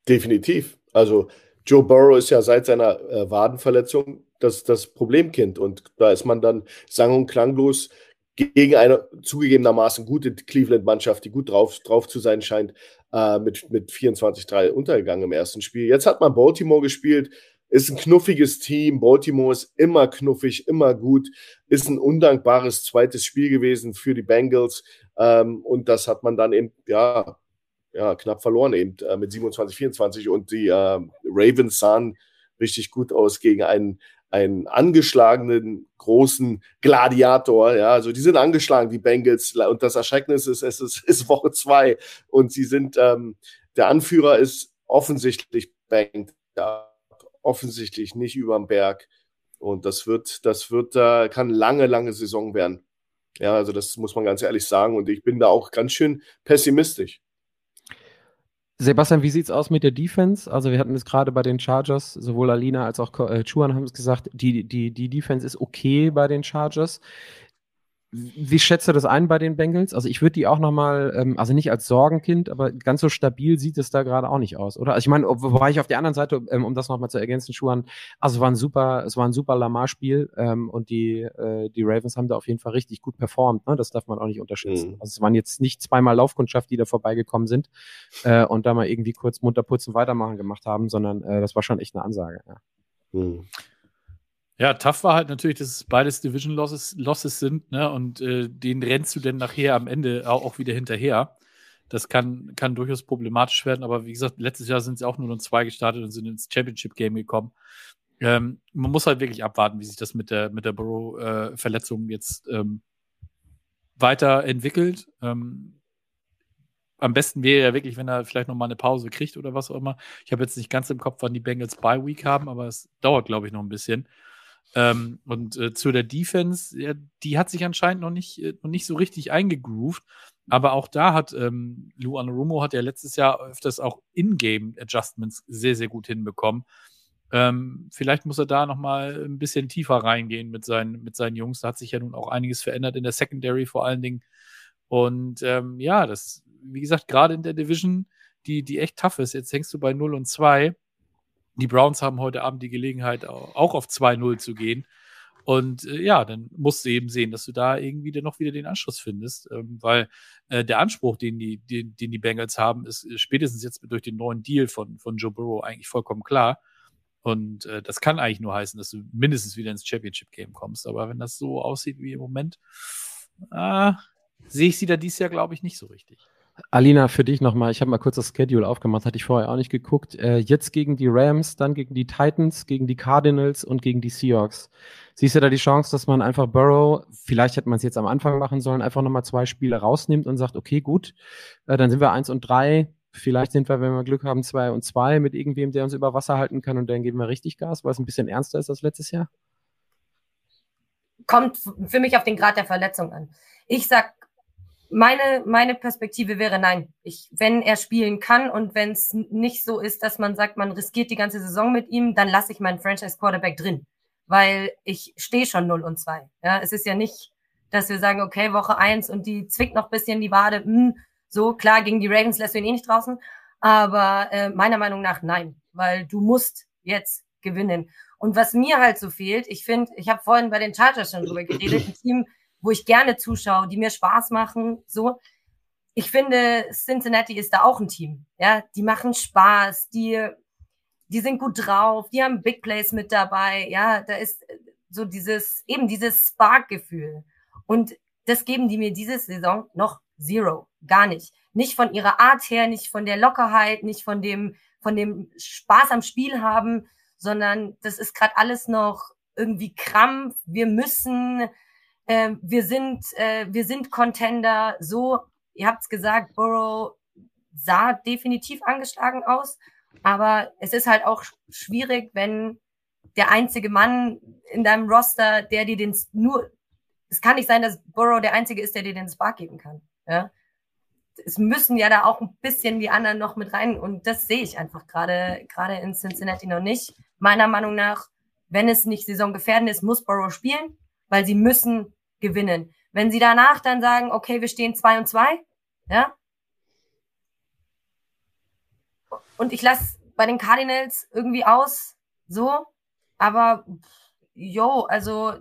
Speaker 4: Definitiv. Also Joe Burrow ist ja seit seiner äh, Wadenverletzung das, das Problemkind und da ist man dann sang- und klanglos gegen eine zugegebenermaßen gute Cleveland-Mannschaft, die gut drauf, drauf zu sein scheint, äh, mit, mit 24-3 untergegangen im ersten Spiel. Jetzt hat man Baltimore gespielt, ist ein knuffiges Team. Baltimore ist immer knuffig, immer gut. Ist ein undankbares zweites Spiel gewesen für die Bengals. Ähm, und das hat man dann eben, ja, ja knapp verloren eben äh, mit 27, 24. Und die äh, Ravens sahen richtig gut aus gegen einen einen angeschlagenen großen Gladiator. Ja, also die sind angeschlagen, die Bengals. Und das Erschrecknis ist, es ist, ist Woche zwei und sie sind, ähm, der Anführer ist offensichtlich bankt, ja, offensichtlich nicht überm Berg. Und das wird, das wird, äh, kann lange, lange Saison werden. Ja, also das muss man ganz ehrlich sagen. Und ich bin da auch ganz schön pessimistisch.
Speaker 2: Sebastian, wie sieht's aus mit der Defense? Also wir hatten es gerade bei den Chargers, sowohl Alina als auch äh, Chuan haben es gesagt, die, die, die Defense ist okay bei den Chargers. Wie schätzt du das ein bei den Bengals? Also ich würde die auch nochmal, ähm, also nicht als Sorgenkind, aber ganz so stabil sieht es da gerade auch nicht aus, oder? Also ich meine, wobei ich auf der anderen Seite, ähm, um das nochmal zu ergänzen, Schuhan, also es war ein super, es war ein super Lamar-Spiel ähm, und die, äh, die Ravens haben da auf jeden Fall richtig gut performt, ne? Das darf man auch nicht unterschätzen. Mhm. Also es waren jetzt nicht zweimal Laufkundschaft, die da vorbeigekommen sind äh, und da mal irgendwie kurz munter putzen, weitermachen gemacht haben, sondern äh, das war schon echt eine Ansage, ja. Mhm.
Speaker 3: Ja, tough war halt natürlich, dass es beides Division Losses, Losses sind, ne? Und äh, den rennst du denn nachher am Ende auch, wieder hinterher. Das kann, kann durchaus problematisch werden, aber wie gesagt, letztes Jahr sind sie auch nur noch zwei gestartet und sind ins Championship-Game gekommen. Ähm, man muss halt wirklich abwarten, wie sich das mit der, mit der Burrow-Verletzung äh, jetzt ähm, weiterentwickelt. Ähm, am besten wäre ja wirklich, wenn er vielleicht noch mal eine Pause kriegt oder was auch immer. Ich habe jetzt nicht ganz im Kopf, wann die Bengals Bye Week haben, aber es dauert, glaube ich, noch ein bisschen. Ähm, und äh, zu der Defense, ja, die hat sich anscheinend noch nicht, äh, noch nicht so richtig eingegroovt. Aber auch da hat ähm, Lou Anarumo hat ja letztes Jahr öfters auch In-Game-Adjustments sehr, sehr gut hinbekommen. Ähm, vielleicht muss er da noch mal ein bisschen tiefer reingehen mit seinen, mit seinen Jungs. Da hat sich ja nun auch einiges verändert in der Secondary vor allen Dingen. Und ähm, ja, das, wie gesagt, gerade in der Division, die, die echt tough ist. Jetzt hängst du bei 0 und 2 die Browns haben heute Abend die Gelegenheit, auch auf 2-0 zu gehen. Und äh, ja, dann musst du eben sehen, dass du da irgendwie dann noch wieder den Anschluss findest, ähm, weil äh, der Anspruch, den die, den, den die Bengals haben, ist äh, spätestens jetzt durch den neuen Deal von, von Joe Burrow eigentlich vollkommen klar. Und äh, das kann eigentlich nur heißen, dass du mindestens wieder ins Championship-Game kommst. Aber wenn das so aussieht wie im Moment, äh, sehe ich sie da dieses Jahr, glaube ich, nicht so richtig.
Speaker 2: Alina, für dich nochmal, ich habe mal kurz das Schedule aufgemacht, hatte ich vorher auch nicht geguckt. Äh, jetzt gegen die Rams, dann gegen die Titans, gegen die Cardinals und gegen die Seahawks. Siehst du da die Chance, dass man einfach Burrow, vielleicht hätte man es jetzt am Anfang machen sollen, einfach nochmal zwei Spiele rausnimmt und sagt, okay, gut, äh, dann sind wir eins und drei. Vielleicht sind wir, wenn wir Glück haben, zwei und zwei mit irgendwem, der uns über Wasser halten kann und dann geben wir richtig Gas, weil es ein bisschen ernster ist als letztes Jahr?
Speaker 5: Kommt für mich auf den Grad der Verletzung an. Ich sag meine, meine Perspektive wäre nein. Ich, wenn er spielen kann und wenn es nicht so ist, dass man sagt, man riskiert die ganze Saison mit ihm, dann lasse ich meinen Franchise Quarterback drin. Weil ich stehe schon 0 und 2. Ja, es ist ja nicht, dass wir sagen, okay, Woche eins und die zwickt noch bisschen die Wade. Hm, so, klar, gegen die Ravens lässt du ihn eh nicht draußen. Aber äh, meiner Meinung nach nein, weil du musst jetzt gewinnen. Und was mir halt so fehlt, ich finde, ich habe vorhin bei den Chargers schon drüber geredet, ein Team, wo ich gerne zuschaue, die mir Spaß machen, so. Ich finde, Cincinnati ist da auch ein Team. Ja, die machen Spaß, die, die sind gut drauf, die haben Big Plays mit dabei. Ja, da ist so dieses, eben dieses Spark-Gefühl. Und das geben die mir diese Saison noch zero. Gar nicht. Nicht von ihrer Art her, nicht von der Lockerheit, nicht von dem, von dem Spaß am Spiel haben, sondern das ist gerade alles noch irgendwie Krampf. Wir müssen, äh, wir sind, äh, wir sind Contender. So, ihr habt's gesagt, Burrow sah definitiv angeschlagen aus, aber es ist halt auch schwierig, wenn der einzige Mann in deinem Roster, der dir den nur, es kann nicht sein, dass Burrow der einzige ist, der dir den Spark geben kann. Ja, es müssen ja da auch ein bisschen die anderen noch mit rein und das sehe ich einfach gerade gerade in Cincinnati noch nicht. Meiner Meinung nach, wenn es nicht saisongefährdend ist, muss Burrow spielen, weil sie müssen gewinnen. Wenn sie danach dann sagen, okay, wir stehen zwei und zwei, ja, und ich lasse bei den Cardinals irgendwie aus, so, aber jo, also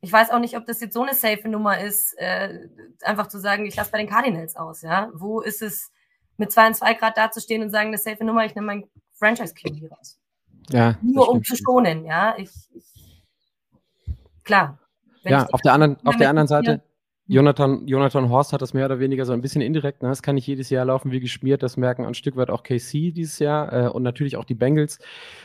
Speaker 5: ich weiß auch nicht, ob das jetzt so eine safe Nummer ist, äh, einfach zu sagen, ich lasse bei den Cardinals aus, ja. Wo ist es, mit 2 und 2 Grad dazustehen und sagen, eine safe Nummer, ich nehme mein Franchise QB raus. Ja. Nur um zu schonen, ja. Ich, ich klar.
Speaker 2: Ja, auf der anderen, auf der anderen Seite, Jonathan, Jonathan Horst hat das mehr oder weniger so ein bisschen indirekt. Ne? Das kann nicht jedes Jahr laufen wie geschmiert. Das merken ein Stück weit auch KC dieses Jahr äh, und natürlich auch die Bengals.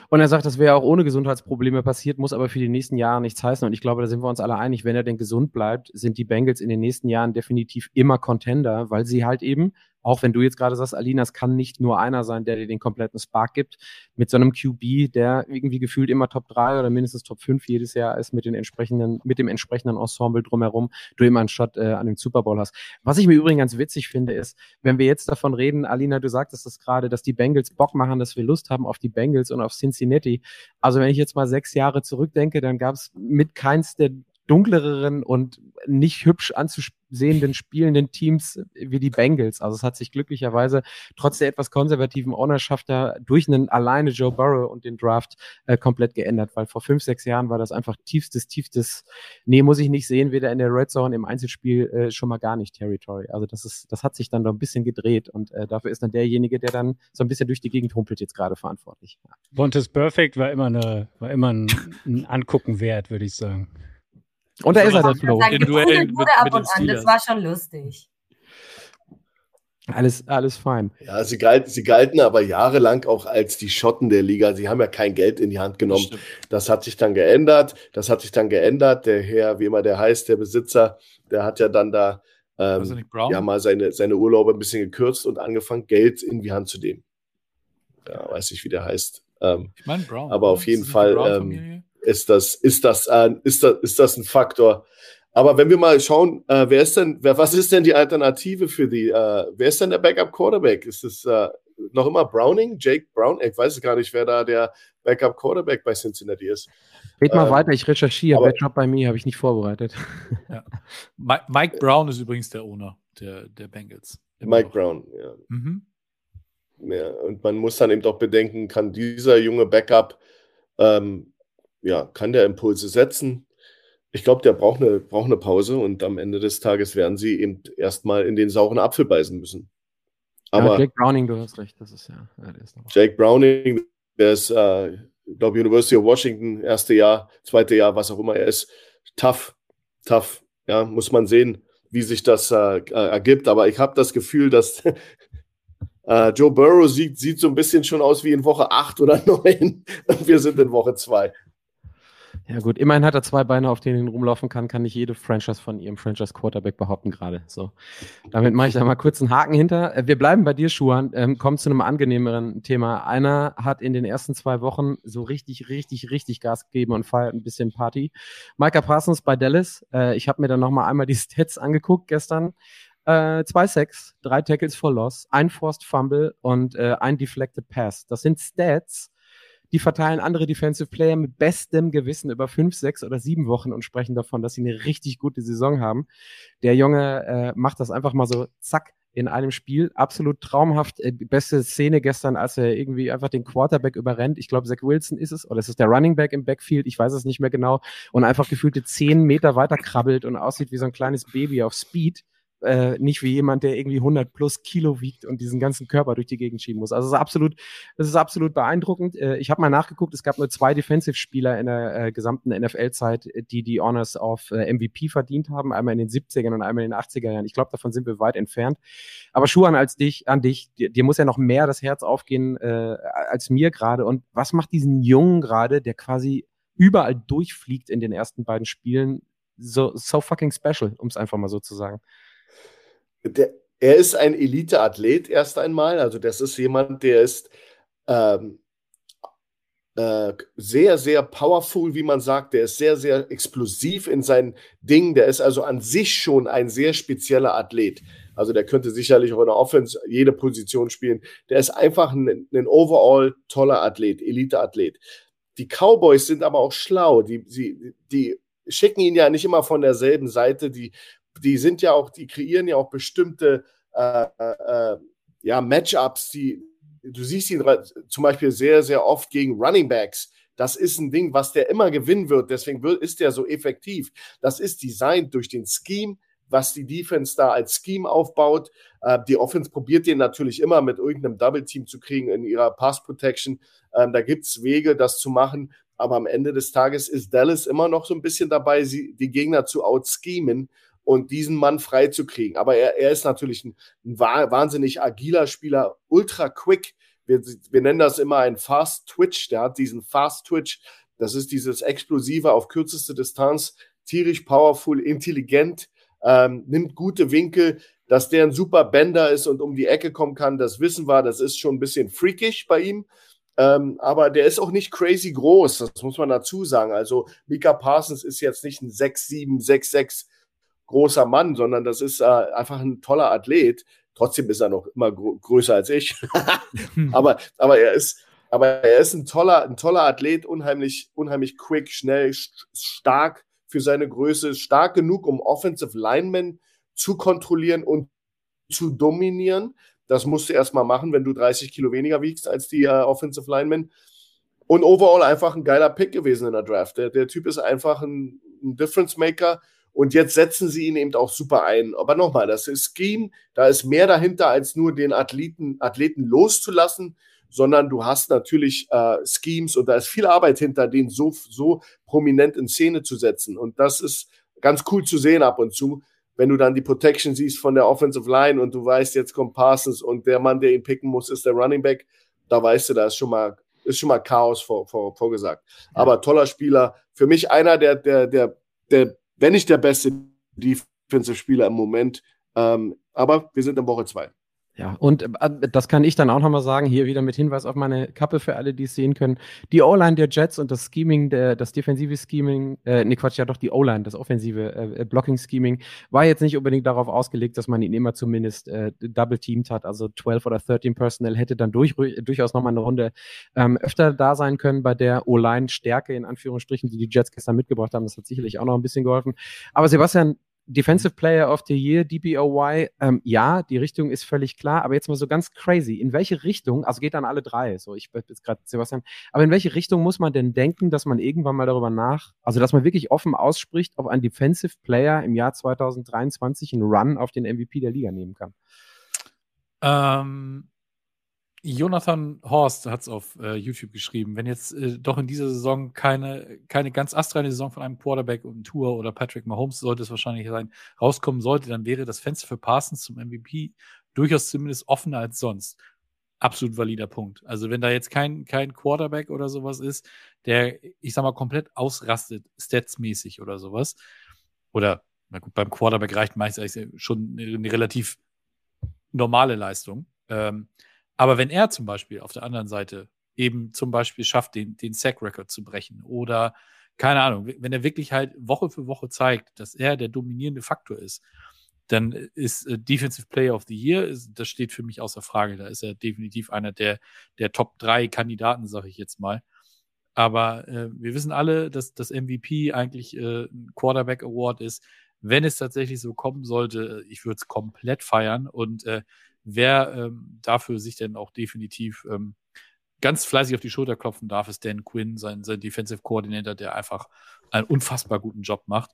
Speaker 2: Und er sagt, das wäre auch ohne Gesundheitsprobleme passiert, muss aber für die nächsten Jahre nichts heißen. Und ich glaube, da sind wir uns alle einig. Wenn er denn gesund bleibt, sind die Bengals in den nächsten Jahren definitiv immer Contender, weil sie halt eben auch wenn du jetzt gerade sagst, Alina, es kann nicht nur einer sein, der dir den kompletten Spark gibt, mit so einem QB, der irgendwie gefühlt immer Top 3 oder mindestens Top 5 jedes Jahr ist mit den entsprechenden, mit dem entsprechenden Ensemble drumherum, du immer einen Shot äh, an dem Super Bowl hast. Was ich mir übrigens ganz witzig finde, ist, wenn wir jetzt davon reden, Alina, du sagtest das gerade, dass die Bengals Bock machen, dass wir Lust haben auf die Bengals und auf Cincinnati. Also wenn ich jetzt mal sechs Jahre zurückdenke, dann gab es mit keins der dunkleren und nicht hübsch anzusehenden spielenden Teams wie die Bengals. Also es hat sich glücklicherweise trotz der etwas konservativen Ownerschaft da durch einen alleine Joe Burrow und den Draft äh, komplett geändert, weil vor fünf, sechs Jahren war das einfach tiefstes, tiefstes, nee, muss ich nicht sehen, weder in der Red Zone im Einzelspiel äh, schon mal gar nicht Territory. Also das ist, das hat sich dann doch ein bisschen gedreht und äh, dafür ist dann derjenige, der dann so ein bisschen durch die Gegend humpelt, jetzt gerade verantwortlich.
Speaker 6: Bontes Perfect war immer eine, war immer ein, ein Angucken wert, würde ich sagen.
Speaker 2: Und da ist er, der Flo.
Speaker 5: Sagen, Duell wurde ab und an, das war schon lustig.
Speaker 2: Alles, alles fein.
Speaker 4: Ja, sie galten, sie galten aber jahrelang auch als die Schotten der Liga. Sie haben ja kein Geld in die Hand genommen. Das, das, hat sich dann geändert. Das hat sich dann geändert. Der Herr, wie immer der heißt, der Besitzer, der hat ja dann da ähm, ja mal seine, seine Urlaube ein bisschen gekürzt und angefangen, Geld in die Hand zu nehmen. Ja, weiß nicht, wie der heißt. Ähm, ich meine Brown. Aber auf jeden Fall ähm, ist das, ist das, äh, ist das, ist das ein Faktor. Aber wenn wir mal schauen, äh, wer ist denn, wer, was ist denn die Alternative für die, äh, wer ist denn der Backup Quarterback? Ist es äh, noch immer Browning, Jake Brown? Ich weiß gar nicht, wer da der Backup Quarterback bei Cincinnati ist.
Speaker 2: Red mal ähm, weiter, ich recherchiere. Wer Job bei mir habe ich nicht vorbereitet.
Speaker 3: Ja. Mike Brown ist übrigens der Owner der, der Bengals.
Speaker 4: Mike Brown, ja. Mhm. ja. Und man muss dann eben doch bedenken, kann dieser junge Backup ähm, ja, kann der Impulse setzen. Ich glaube, der braucht eine, braucht eine Pause und am Ende des Tages werden sie eben erstmal in den sauren Apfel beißen müssen.
Speaker 2: Aber ja, Jake Browning, du hast recht, das ist ja. ja
Speaker 4: ist Jake Browning, der ist, äh, ich glaube, University of Washington, erste Jahr, zweite Jahr, was auch immer er ist. Tough, tough. Ja, muss man sehen, wie sich das äh, äh ergibt. Aber ich habe das Gefühl, dass äh, Joe Burrow sieht, sieht so ein bisschen schon aus wie in Woche 8 oder 9 und wir sind in Woche 2.
Speaker 2: Ja gut, immerhin hat er zwei Beine, auf denen er rumlaufen kann, kann nicht jede Franchise von ihrem Franchise Quarterback behaupten gerade. So, damit mache ich da mal kurz einen Haken hinter. Äh, wir bleiben bei dir, Schuhan, ähm, kommen zu einem angenehmeren Thema. Einer hat in den ersten zwei Wochen so richtig, richtig, richtig Gas gegeben und feiert ein bisschen Party. Micah Parsons bei Dallas. Äh, ich habe mir dann nochmal einmal die Stats angeguckt gestern. Äh, zwei Sacks, drei Tackles for Loss, ein Forced Fumble und äh, ein Deflected Pass. Das sind Stats die verteilen andere Defensive Player mit bestem Gewissen über fünf, sechs oder sieben Wochen und sprechen davon, dass sie eine richtig gute Saison haben. Der Junge äh, macht das einfach mal so zack in einem Spiel. Absolut traumhaft. Äh, beste Szene gestern, als er irgendwie einfach den Quarterback überrennt. Ich glaube, Zach Wilson ist es, oder es ist der Running Back im Backfield, ich weiß es nicht mehr genau, und einfach gefühlte zehn Meter weiter krabbelt und aussieht wie so ein kleines Baby auf Speed äh, nicht wie jemand, der irgendwie 100 plus Kilo wiegt und diesen ganzen Körper durch die Gegend schieben muss. Also es ist absolut, es ist absolut beeindruckend. Äh, ich habe mal nachgeguckt, es gab nur zwei Defensive-Spieler in der äh, gesamten NFL-Zeit, die die Honors auf äh, MVP verdient haben, einmal in den 70ern und einmal in den 80er Jahren. Ich glaube, davon sind wir weit entfernt. Aber Schuhan als dich, an dich, dir, dir muss ja noch mehr das Herz aufgehen äh, als mir gerade. Und was macht diesen Jungen gerade, der quasi überall durchfliegt in den ersten beiden Spielen, so, so fucking special, um es einfach mal so zu sagen?
Speaker 4: Der, er ist ein Elite-Athlet erst einmal. Also das ist jemand, der ist ähm, äh, sehr, sehr powerful, wie man sagt. Der ist sehr, sehr explosiv in seinen Dingen. Der ist also an sich schon ein sehr spezieller Athlet. Also der könnte sicherlich auch in der Offense jede Position spielen. Der ist einfach ein, ein overall toller Athlet, Elite-Athlet. Die Cowboys sind aber auch schlau. Die, die, die schicken ihn ja nicht immer von derselben Seite. Die die sind ja auch, die kreieren ja auch bestimmte äh, äh, äh ja, Matchups, die du siehst ihn zum Beispiel sehr, sehr oft gegen Running Backs. Das ist ein Ding, was der immer gewinnen wird. Deswegen wird, ist der so effektiv. Das ist designt durch den Scheme, was die Defense da als Scheme aufbaut. Äh, die Offense probiert den natürlich immer mit irgendeinem Double Team zu kriegen in ihrer Pass Protection. Ähm, da gibt es Wege, das zu machen. Aber am Ende des Tages ist Dallas immer noch so ein bisschen dabei, sie, die Gegner zu outschemen und diesen Mann freizukriegen. Aber er, er ist natürlich ein, ein wahnsinnig agiler Spieler, ultra quick. Wir, wir nennen das immer ein Fast Twitch. Der hat diesen Fast Twitch. Das ist dieses Explosive auf kürzeste Distanz, tierisch powerful, intelligent, ähm, nimmt gute Winkel. Dass der ein super Bender ist und um die Ecke kommen kann, das wissen wir. Das ist schon ein bisschen freakish bei ihm. Ähm, aber der ist auch nicht crazy groß, das muss man dazu sagen. Also Mika Parsons ist jetzt nicht ein 6'7, 6'6 großer Mann, sondern das ist äh, einfach ein toller Athlet. Trotzdem ist er noch immer größer als ich. aber, aber er ist, aber er ist ein toller, ein toller Athlet, unheimlich, unheimlich quick, schnell, stark für seine Größe, stark genug, um Offensive Linemen zu kontrollieren und zu dominieren. Das musst du erstmal machen, wenn du 30 Kilo weniger wiegst als die uh, Offensive Linemen. Und overall einfach ein geiler Pick gewesen in der Draft. Der, der Typ ist einfach ein, ein Difference Maker und jetzt setzen sie ihn eben auch super ein. Aber nochmal, das ist Scheme, da ist mehr dahinter, als nur den Athleten, Athleten loszulassen, sondern du hast natürlich äh, Schemes und da ist viel Arbeit hinter, den so, so prominent in Szene zu setzen. Und das ist ganz cool zu sehen ab und zu, wenn du dann die Protection siehst von der Offensive Line und du weißt, jetzt kommt Parsons und der Mann, der ihn picken muss, ist der Running Back. Da weißt du, da ist schon mal, ist schon mal Chaos vor, vor, vorgesagt. Ja. Aber toller Spieler. Für mich einer der, der, der, der wenn nicht der beste Defensive-Spieler im Moment. Ähm, aber wir sind in Woche zwei.
Speaker 2: Ja, und äh, das kann ich dann auch nochmal sagen, hier wieder mit Hinweis auf meine Kappe für alle, die es sehen können. Die O-Line der Jets und das Scheming, der, das defensive Scheming, äh, nee, Quatsch, ja doch die O-Line, das offensive äh, Blocking-Scheming, war jetzt nicht unbedingt darauf ausgelegt, dass man ihn immer zumindest äh, double-teamed hat, also 12 oder 13 Personnel hätte dann durch, durchaus nochmal eine Runde ähm, öfter da sein können bei der O-Line-Stärke, in Anführungsstrichen, die die Jets gestern mitgebracht haben. Das hat sicherlich auch noch ein bisschen geholfen. Aber Sebastian, Defensive Player of the Year, DPOY, ähm, ja, die Richtung ist völlig klar, aber jetzt mal so ganz crazy. In welche Richtung, also geht dann alle drei, so ich bin jetzt gerade Sebastian, aber in welche Richtung muss man denn denken, dass man irgendwann mal darüber nach, also dass man wirklich offen ausspricht, ob ein Defensive Player im Jahr 2023 einen Run auf den MVP der Liga nehmen kann?
Speaker 3: Ähm, Jonathan Horst hat es auf äh, YouTube geschrieben. Wenn jetzt äh, doch in dieser Saison keine, keine ganz astreine Saison von einem Quarterback und Tour oder Patrick Mahomes sollte es wahrscheinlich sein, rauskommen sollte, dann wäre das Fenster für Parsons zum MVP durchaus zumindest offener als sonst. absolut valider Punkt. Also wenn da jetzt kein, kein Quarterback oder sowas ist, der, ich sag mal, komplett ausrastet, statsmäßig oder sowas, oder na gut, beim Quarterback reicht meistens schon eine, relativ normale Leistung. Ähm, aber wenn er zum Beispiel auf der anderen Seite eben zum Beispiel schafft, den, den Sack-Record zu brechen oder keine Ahnung, wenn er wirklich halt Woche für Woche zeigt, dass er der dominierende Faktor ist, dann ist äh, Defensive Player of the Year, ist, das steht für mich außer Frage. Da ist er definitiv einer der, der Top 3 Kandidaten, sage ich jetzt mal. Aber äh, wir wissen alle, dass das MVP eigentlich äh, ein Quarterback Award ist. Wenn es tatsächlich so kommen sollte, ich würde es komplett feiern. Und äh, wer ähm, dafür sich denn auch definitiv ähm, ganz fleißig auf die Schulter klopfen darf, ist Dan Quinn, sein, sein Defensive Coordinator, der einfach einen unfassbar guten Job macht.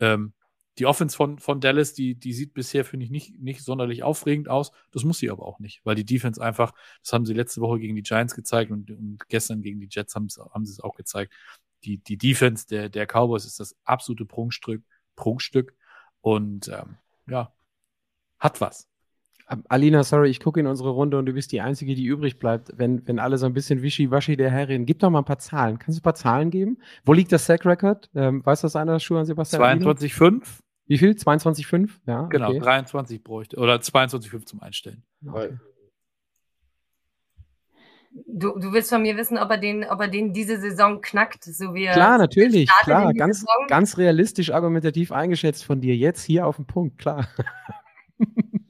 Speaker 3: Ähm, die Offense von, von Dallas, die, die sieht bisher, finde ich, nicht, nicht sonderlich aufregend aus. Das muss sie aber auch nicht, weil die Defense einfach, das haben sie letzte Woche gegen die Giants gezeigt und, und gestern gegen die Jets haben, haben sie es auch gezeigt. Die, die Defense der, der Cowboys ist das absolute Prunkstück, Prunkstück und ähm, ja, hat was.
Speaker 2: Alina, sorry, ich gucke in unsere Runde und du bist die Einzige, die übrig bleibt, wenn, wenn alle so ein bisschen wischiwaschi der herreden. Gib doch mal ein paar Zahlen. Kannst du ein paar Zahlen geben? Wo liegt das Sack-Record? Ähm, weiß das einer, Schuh an Sebastian?
Speaker 3: 22,5.
Speaker 2: Wie viel? 22,5? Ja.
Speaker 3: Genau, okay. 23 bräuchte. Oder 22,5 zum Einstellen.
Speaker 5: Okay. Du, du willst von mir wissen, ob er, den, ob er den diese Saison knackt, so wie
Speaker 2: Klar, natürlich, klar. Ganz, ganz realistisch argumentativ eingeschätzt von dir. Jetzt hier auf den Punkt, klar.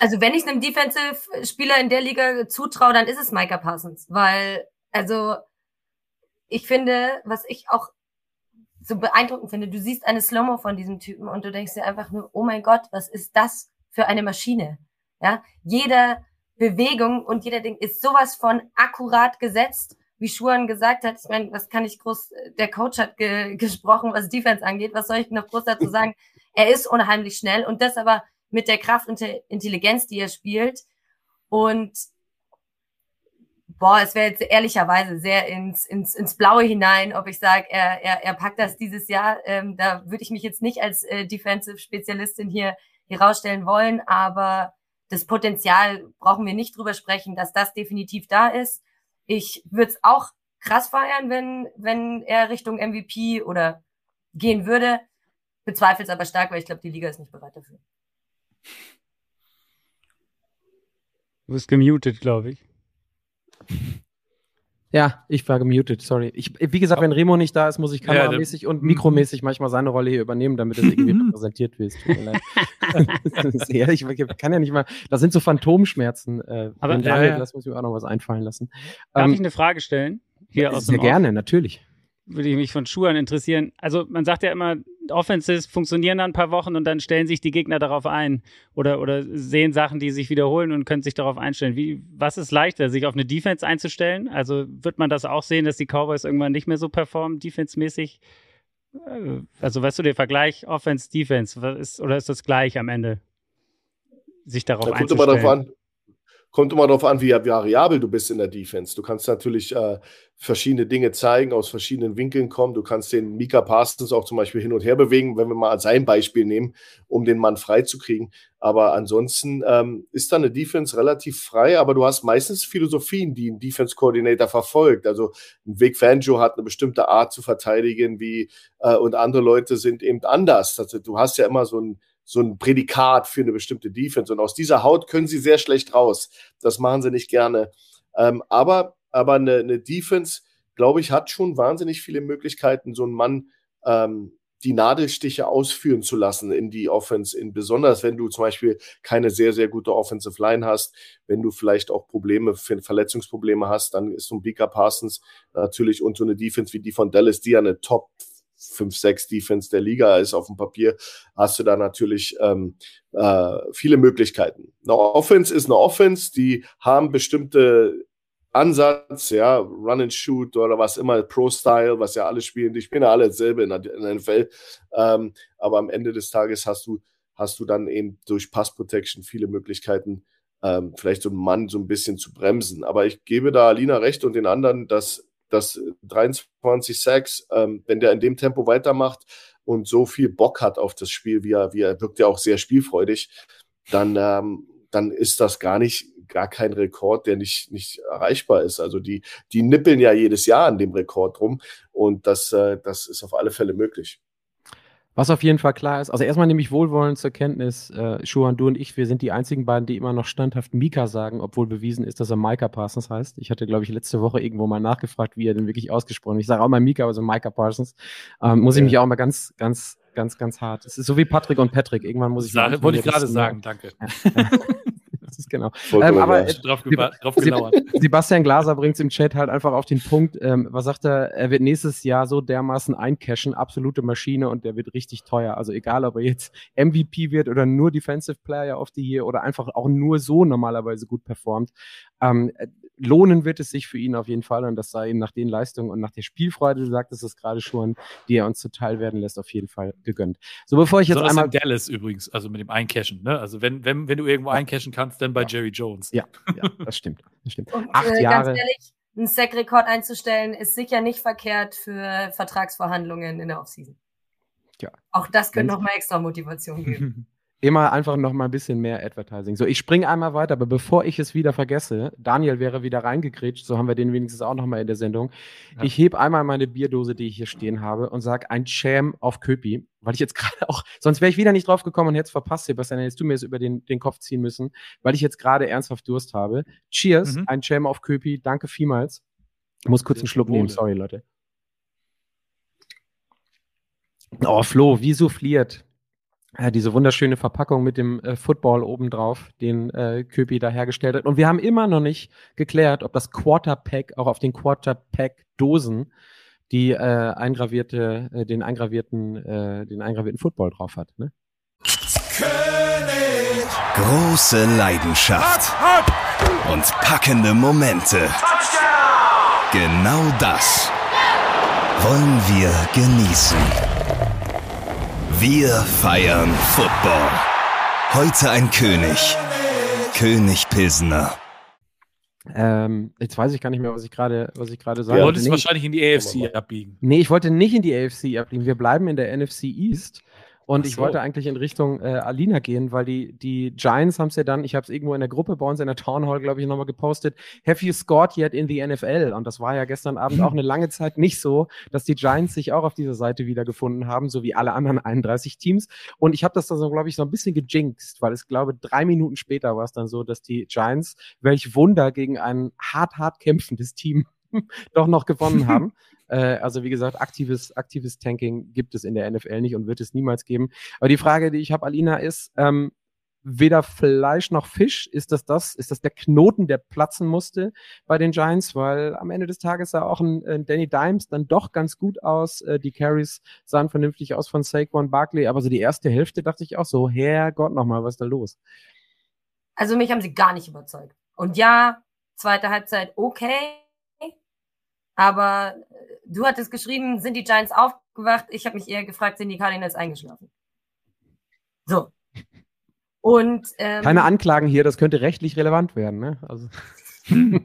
Speaker 5: also wenn ich einem Defensive-Spieler in der Liga zutraue, dann ist es Micah Parsons, weil, also ich finde, was ich auch so beeindruckend finde, du siehst eine Slow-Mo von diesem Typen und du denkst dir einfach nur, oh mein Gott, was ist das für eine Maschine? Ja, jede Bewegung und jeder Ding ist sowas von akkurat gesetzt, wie Schuhan gesagt hat. Ich meine, was kann ich groß, der Coach hat ge gesprochen, was Defense angeht, was soll ich noch groß dazu sagen? Er ist unheimlich schnell und das aber mit der Kraft und der Intelligenz, die er spielt. Und boah, es wäre jetzt ehrlicherweise sehr ins, ins, ins Blaue hinein, ob ich sage, er, er, er packt das dieses Jahr. Ähm, da würde ich mich jetzt nicht als äh, Defensive-Spezialistin hier, hier rausstellen wollen, aber das Potenzial brauchen wir nicht drüber sprechen, dass das definitiv da ist. Ich würde es auch krass feiern, wenn, wenn er Richtung MVP oder gehen würde. Bezweifle es aber stark, weil ich glaube, die Liga ist nicht bereit dafür.
Speaker 6: Du bist gemutet, glaube ich.
Speaker 2: Ja, ich war gemutet, sorry. Ich, wie gesagt, wenn Remo nicht da ist, muss ich kameramäßig ja, und mikromäßig manchmal seine Rolle hier übernehmen, damit es irgendwie repräsentiert wird. ja, ich, kann ja nicht mal, das sind so Phantomschmerzen. Äh,
Speaker 6: Aber
Speaker 2: ja. das muss mir auch noch was einfallen lassen.
Speaker 6: Darf ähm, ich eine Frage stellen?
Speaker 2: Hier aus sehr gerne, natürlich
Speaker 6: würde ich mich von Schuhen interessieren. Also man sagt ja immer, Offenses funktionieren dann ein paar Wochen und dann stellen sich die Gegner darauf ein oder, oder sehen Sachen, die sich wiederholen und können sich darauf einstellen. Wie, was ist leichter, sich auf eine Defense einzustellen? Also wird man das auch sehen, dass die Cowboys irgendwann nicht mehr so performen, defensemäßig? Äh, also weißt du, der Vergleich Offense-Defense, ist, oder ist das gleich am Ende? Sich darauf da einzustellen.
Speaker 4: Kommt immer darauf an, wie variabel du bist in der Defense. Du kannst natürlich äh, verschiedene Dinge zeigen, aus verschiedenen Winkeln kommen. Du kannst den Mika Parsons auch zum Beispiel hin und her bewegen, wenn wir mal sein Beispiel nehmen, um den Mann freizukriegen. Aber ansonsten ähm, ist da eine Defense relativ frei, aber du hast meistens Philosophien, die ein Defense Coordinator verfolgt. Also ein Vic Fangio hat eine bestimmte Art zu verteidigen, wie äh, und andere Leute sind eben anders. Also du hast ja immer so ein so ein Prädikat für eine bestimmte Defense. Und aus dieser Haut können sie sehr schlecht raus. Das machen sie nicht gerne. Ähm, aber, aber eine, eine Defense, glaube ich, hat schon wahnsinnig viele Möglichkeiten, so einen Mann ähm, die Nadelstiche ausführen zu lassen in die Offense, in, besonders wenn du zum Beispiel keine sehr, sehr gute Offensive Line hast, wenn du vielleicht auch Probleme, Verletzungsprobleme hast, dann ist so ein Beaker Parsons natürlich und so eine Defense wie die von Dallas, die ja eine Top 5-6 Defense der Liga ist auf dem Papier, hast du da natürlich ähm, äh, viele Möglichkeiten. Eine Offense ist eine Offense, die haben bestimmte Ansatz, ja, Run and Shoot oder was immer, Pro-Style, was ja alle spielen, die spielen ja alle dasselbe in der, NFL. Ähm, aber am Ende des Tages hast du, hast du dann eben durch Pass Protection viele Möglichkeiten, ähm, vielleicht so einen Mann so ein bisschen zu bremsen. Aber ich gebe da Alina recht und den anderen, dass dass 23 Sacks, ähm, wenn der in dem Tempo weitermacht und so viel Bock hat auf das Spiel, wie er, wie er wirkt ja auch sehr spielfreudig, dann, ähm, dann ist das gar nicht, gar kein Rekord, der nicht, nicht erreichbar ist. Also die, die nippeln ja jedes Jahr an dem Rekord rum und das, äh, das ist auf alle Fälle möglich.
Speaker 2: Was auf jeden Fall klar ist, also erstmal nehme ich wohlwollend zur Kenntnis, äh, Schuhan, du und ich, wir sind die einzigen beiden, die immer noch standhaft Mika sagen, obwohl bewiesen ist, dass er Micah Parsons heißt. Ich hatte, glaube ich, letzte Woche irgendwo mal nachgefragt, wie er denn wirklich ausgesprochen Ich sage auch mal Mika, aber so Micah Parsons. Ähm, muss ich mich auch mal ganz, ganz, ganz, ganz hart. Es ist so wie Patrick und Patrick. Irgendwann muss ich.
Speaker 3: Sag, wollte ich gerade sagen, danke.
Speaker 2: das ist genau. Ähm, aber äh, drauf, drauf Sebastian Glaser bringt es im Chat halt einfach auf den Punkt. Ähm, was sagt er? Er wird nächstes Jahr so dermaßen eincashen, absolute Maschine und der wird richtig teuer. Also egal, ob er jetzt MVP wird oder nur Defensive Player of the Year oder einfach auch nur so normalerweise gut performt. Ähm, lohnen wird es sich für ihn auf jeden Fall und das sei ihm nach den Leistungen und nach der Spielfreude, du sagtest es gerade schon, die er uns zuteil werden lässt, auf jeden Fall gegönnt. So, bevor ich jetzt so, einmal.
Speaker 3: Dallas übrigens, also mit dem Eincashen, ne? Also wenn, wenn, wenn du irgendwo eincashen kannst, dann bei ja. Jerry Jones.
Speaker 2: Ja, ja, das stimmt. Das stimmt.
Speaker 5: Und, Acht äh, Jahre. Ganz ehrlich, einen Sack-Rekord einzustellen, ist sicher nicht verkehrt für Vertragsverhandlungen in der Offseason. Ja. Auch das könnte nochmal extra Motivation geben.
Speaker 2: immer einfach noch mal ein bisschen mehr Advertising. So, ich springe einmal weiter, aber bevor ich es wieder vergesse, Daniel wäre wieder reingekrätscht, so haben wir den wenigstens auch noch mal in der Sendung. Ja. Ich hebe einmal meine Bierdose, die ich hier stehen habe, und sage ein Cham auf Köpi, weil ich jetzt gerade auch, sonst wäre ich wieder nicht drauf gekommen und hätte es verpasst, Sebastian, hättest du mir es über den, den Kopf ziehen müssen, weil ich jetzt gerade ernsthaft Durst habe. Cheers, mhm. ein Cham auf Köpi, danke vielmals. Ich muss kurz einen Schluck nehmen, sorry, Leute. Oh, Flo, wie souffliert äh, diese wunderschöne Verpackung mit dem äh, Football obendrauf, den äh, Köpi da hergestellt hat. Und wir haben immer noch nicht geklärt, ob das Quarterpack auch auf den Quarterpack-Dosen die äh, eingravierte, äh, den eingravierten, äh, den eingravierten Football drauf hat. Ne?
Speaker 7: König. Große Leidenschaft hopp, hopp. und packende Momente. Touchdown. Genau das wollen wir genießen. Wir feiern Football. Heute ein König. König Pilsner.
Speaker 2: Ähm, jetzt weiß ich gar nicht mehr, was ich gerade, was ich gerade sage.
Speaker 3: Du wolltest nee, wahrscheinlich in die AFC abbiegen.
Speaker 2: Nee, ich wollte nicht in die AFC abbiegen. Wir bleiben in der NFC East. Und so. ich wollte eigentlich in Richtung äh, Alina gehen, weil die, die Giants haben es ja dann, ich habe es irgendwo in der Gruppe bei uns in der Town Hall, glaube ich, nochmal gepostet, have you scored yet in the NFL? Und das war ja gestern Abend auch eine lange Zeit nicht so, dass die Giants sich auch auf dieser Seite wiedergefunden haben, so wie alle anderen 31 Teams. Und ich habe das dann so, glaube ich, so ein bisschen gejinxt, weil es, glaube drei Minuten später war es dann so, dass die Giants, welch Wunder, gegen ein hart, hart kämpfendes Team doch noch gewonnen haben. Äh, also wie gesagt, aktives, aktives Tanking gibt es in der NFL nicht und wird es niemals geben. Aber die Frage, die ich habe, Alina, ist, ähm, weder Fleisch noch Fisch. Ist das das? Ist das der Knoten, der platzen musste bei den Giants? Weil am Ende des Tages sah auch ein, ein Danny Dimes dann doch ganz gut aus. Äh, die Carries sahen vernünftig aus von Saquon Barkley. Aber so die erste Hälfte dachte ich auch so, Herrgott nochmal, was ist da los?
Speaker 5: Also mich haben sie gar nicht überzeugt. Und ja, zweite Halbzeit okay. Aber äh, du hattest geschrieben, sind die Giants aufgewacht? Ich habe mich eher gefragt, sind die Cardinals eingeschlafen? So. Und
Speaker 2: ähm, keine Anklagen hier, das könnte rechtlich relevant werden. Ne? Also.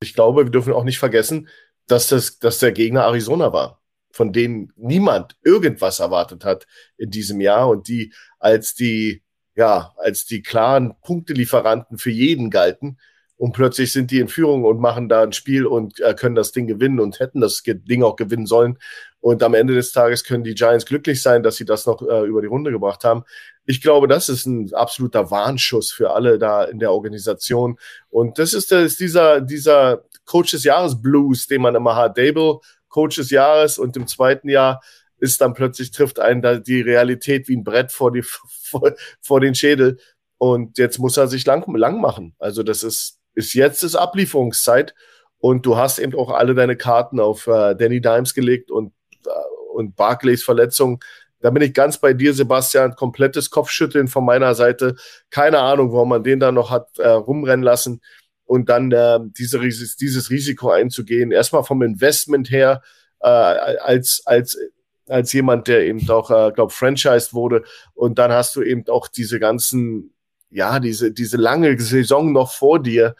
Speaker 4: ich glaube, wir dürfen auch nicht vergessen, dass das, dass der Gegner Arizona war, von denen niemand irgendwas erwartet hat in diesem Jahr und die als die ja als die klaren Punktelieferanten für jeden galten und plötzlich sind die in Führung und machen da ein Spiel und äh, können das Ding gewinnen und hätten das Ding auch gewinnen sollen. Und am Ende des Tages können die Giants glücklich sein, dass sie das noch äh, über die Runde gebracht haben. Ich glaube, das ist ein absoluter Warnschuss für alle da in der Organisation. Und das ist, das ist dieser, dieser Coach des Jahres Blues, den man immer hat. Dable, Coach des Jahres und im zweiten Jahr ist dann plötzlich trifft einen da die Realität wie ein Brett vor die, vor, vor den Schädel. Und jetzt muss er sich lang, lang machen. Also das ist, ist jetzt ist Ablieferungszeit und du hast eben auch alle deine Karten auf äh, Danny Dimes gelegt und, äh, und Barclays Verletzung. Da bin ich ganz bei dir, Sebastian. Komplettes Kopfschütteln von meiner Seite. Keine Ahnung, warum man den da noch hat äh, rumrennen lassen und dann äh, diese, dieses Risiko einzugehen. Erstmal vom Investment her äh, als, als, als jemand, der eben auch, äh, glaube franchised wurde. Und dann hast du eben auch diese ganzen ja, diese, diese lange Saison noch vor dir.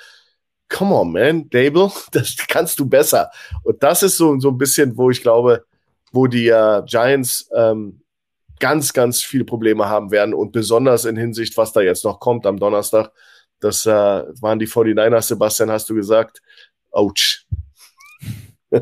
Speaker 4: Come on, man, Dable, das kannst du besser. Und das ist so, so ein bisschen, wo ich glaube, wo die äh, Giants ähm, ganz, ganz viele Probleme haben werden und besonders in Hinsicht, was da jetzt noch kommt am Donnerstag. Das äh, waren die 49ers, Sebastian, hast du gesagt. Autsch.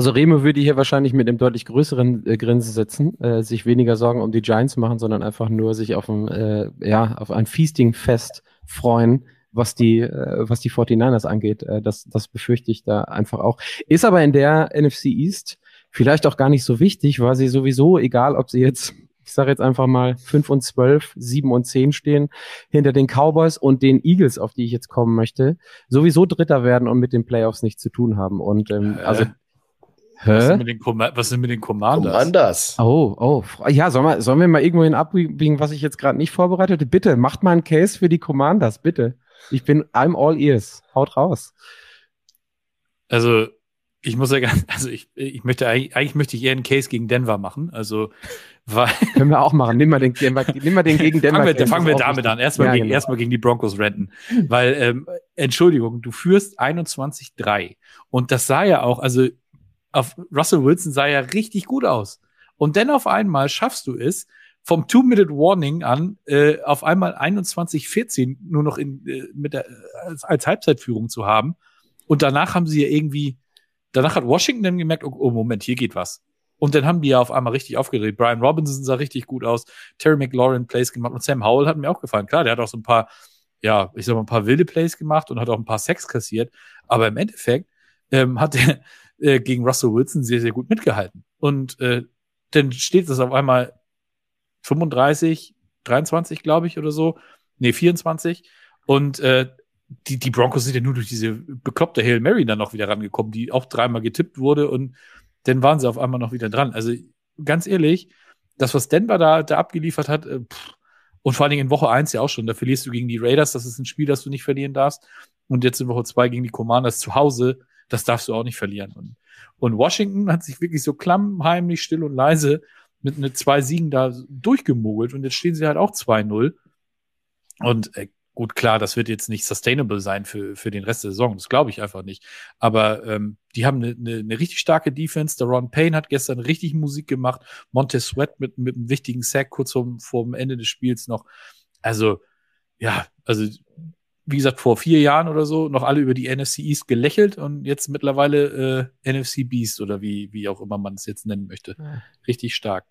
Speaker 2: Also Remo würde hier wahrscheinlich mit einem deutlich größeren äh, Grinsen sitzen, äh, sich weniger Sorgen um die Giants machen, sondern einfach nur sich auf ein, äh, ja, auf ein Feasting-Fest freuen, was die, äh, was die 49ers angeht. Äh, das, das befürchte ich da einfach auch. Ist aber in der NFC East vielleicht auch gar nicht so wichtig, weil sie sowieso, egal ob sie jetzt ich sage jetzt einfach mal 5 und 12, 7 und 10 stehen hinter den Cowboys und den Eagles, auf die ich jetzt kommen möchte, sowieso Dritter werden und mit den Playoffs nichts zu tun haben. Und ähm, äh, also
Speaker 3: Hä? Was sind mit den, was sind mit den Commanders?
Speaker 4: Commanders.
Speaker 2: Oh, oh. Ja, sollen wir, sollen wir mal irgendwo hin abbiegen, was ich jetzt gerade nicht vorbereitete? Bitte, macht mal einen Case für die Commanders, bitte. Ich bin, I'm all ears. Haut raus.
Speaker 3: Also, ich muss ja ganz, also ich, ich möchte eigentlich, eigentlich möchte ich eher einen Case gegen Denver machen. Also, weil.
Speaker 2: Können wir auch machen. Nimm mal den, nimm mal den gegen Denver.
Speaker 3: fangen wir, fangen wir damit an. Erstmal ja, gegen, genau. erstmal gegen die Broncos renten. Weil, ähm, Entschuldigung, du führst 21-3. Und das sah ja auch, also auf Russell Wilson sah ja richtig gut aus. Und dann auf einmal schaffst du es, vom Two-Minute-Warning an äh, auf einmal 21-14 nur noch in, äh, mit der, als, als Halbzeitführung zu haben. Und danach haben sie ja irgendwie, danach hat Washington dann gemerkt, oh, oh Moment, hier geht was. Und dann haben die ja auf einmal richtig aufgedreht. Brian Robinson sah richtig gut aus, Terry McLaurin Plays gemacht und Sam Howell hat mir auch gefallen. Klar, der hat auch so ein paar, ja, ich sag mal, ein paar wilde Plays gemacht und hat auch ein paar Sex kassiert. Aber im Endeffekt ähm, hat er äh, gegen Russell Wilson sehr, sehr gut mitgehalten. Und äh, dann steht es auf einmal 35, 23, glaube ich, oder so. Nee, 24. Und äh, die, die Broncos sind ja nur durch diese bekloppte Hail Mary dann noch wieder rangekommen, die auch dreimal getippt wurde und dann waren sie auf einmal noch wieder dran. Also ganz ehrlich, das, was Denver da, da abgeliefert hat, äh, pff, und vor allen Dingen in Woche eins ja auch schon, da verlierst du gegen die Raiders, das ist ein Spiel, das du nicht verlieren darfst. Und jetzt in Woche zwei gegen die Commanders zu Hause, das darfst du auch nicht verlieren. Und, und Washington hat sich wirklich so klammheimlich, still und leise mit ne zwei Siegen da durchgemogelt und jetzt stehen sie halt auch 2-0. Und äh, gut, klar, das wird jetzt nicht sustainable sein für, für den Rest der Saison. Das glaube ich einfach nicht. Aber ähm, die haben eine, eine, eine richtig starke Defense. Der Ron Payne hat gestern richtig Musik gemacht. Montez Sweat mit, mit einem wichtigen Sack kurz vor, vor dem Ende des Spiels noch. Also, ja, also wie gesagt, vor vier Jahren oder so noch alle über die NFC East gelächelt und jetzt mittlerweile äh, NFC Beast oder wie, wie auch immer man es jetzt nennen möchte. Richtig stark.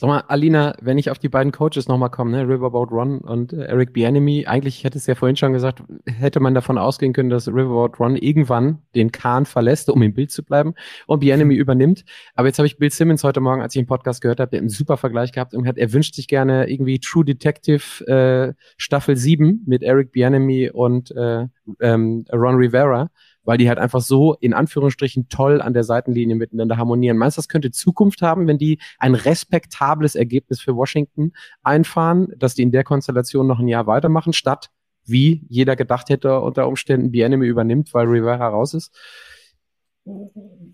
Speaker 2: Sag mal, Alina, wenn ich auf die beiden Coaches nochmal komme, ne, Riverboat Ron und äh, Eric Bienemy, eigentlich hätte es ja vorhin schon gesagt, hätte man davon ausgehen können, dass Riverboat Ron irgendwann den Kahn verlässt, um im Bild zu bleiben und Bienemy übernimmt. Aber jetzt habe ich Bill Simmons heute Morgen, als ich den Podcast gehört habe, der einen super Vergleich gehabt und hat, er wünscht sich gerne irgendwie True Detective äh, Staffel 7 mit Eric Bienemy und äh, ähm, Ron Rivera weil die halt einfach so in Anführungsstrichen toll an der Seitenlinie miteinander harmonieren. Meinst du, das könnte Zukunft haben, wenn die ein respektables Ergebnis für Washington einfahren, dass die in der Konstellation noch ein Jahr weitermachen, statt wie jeder gedacht hätte, unter Umständen Bienemy übernimmt, weil Rivera raus ist?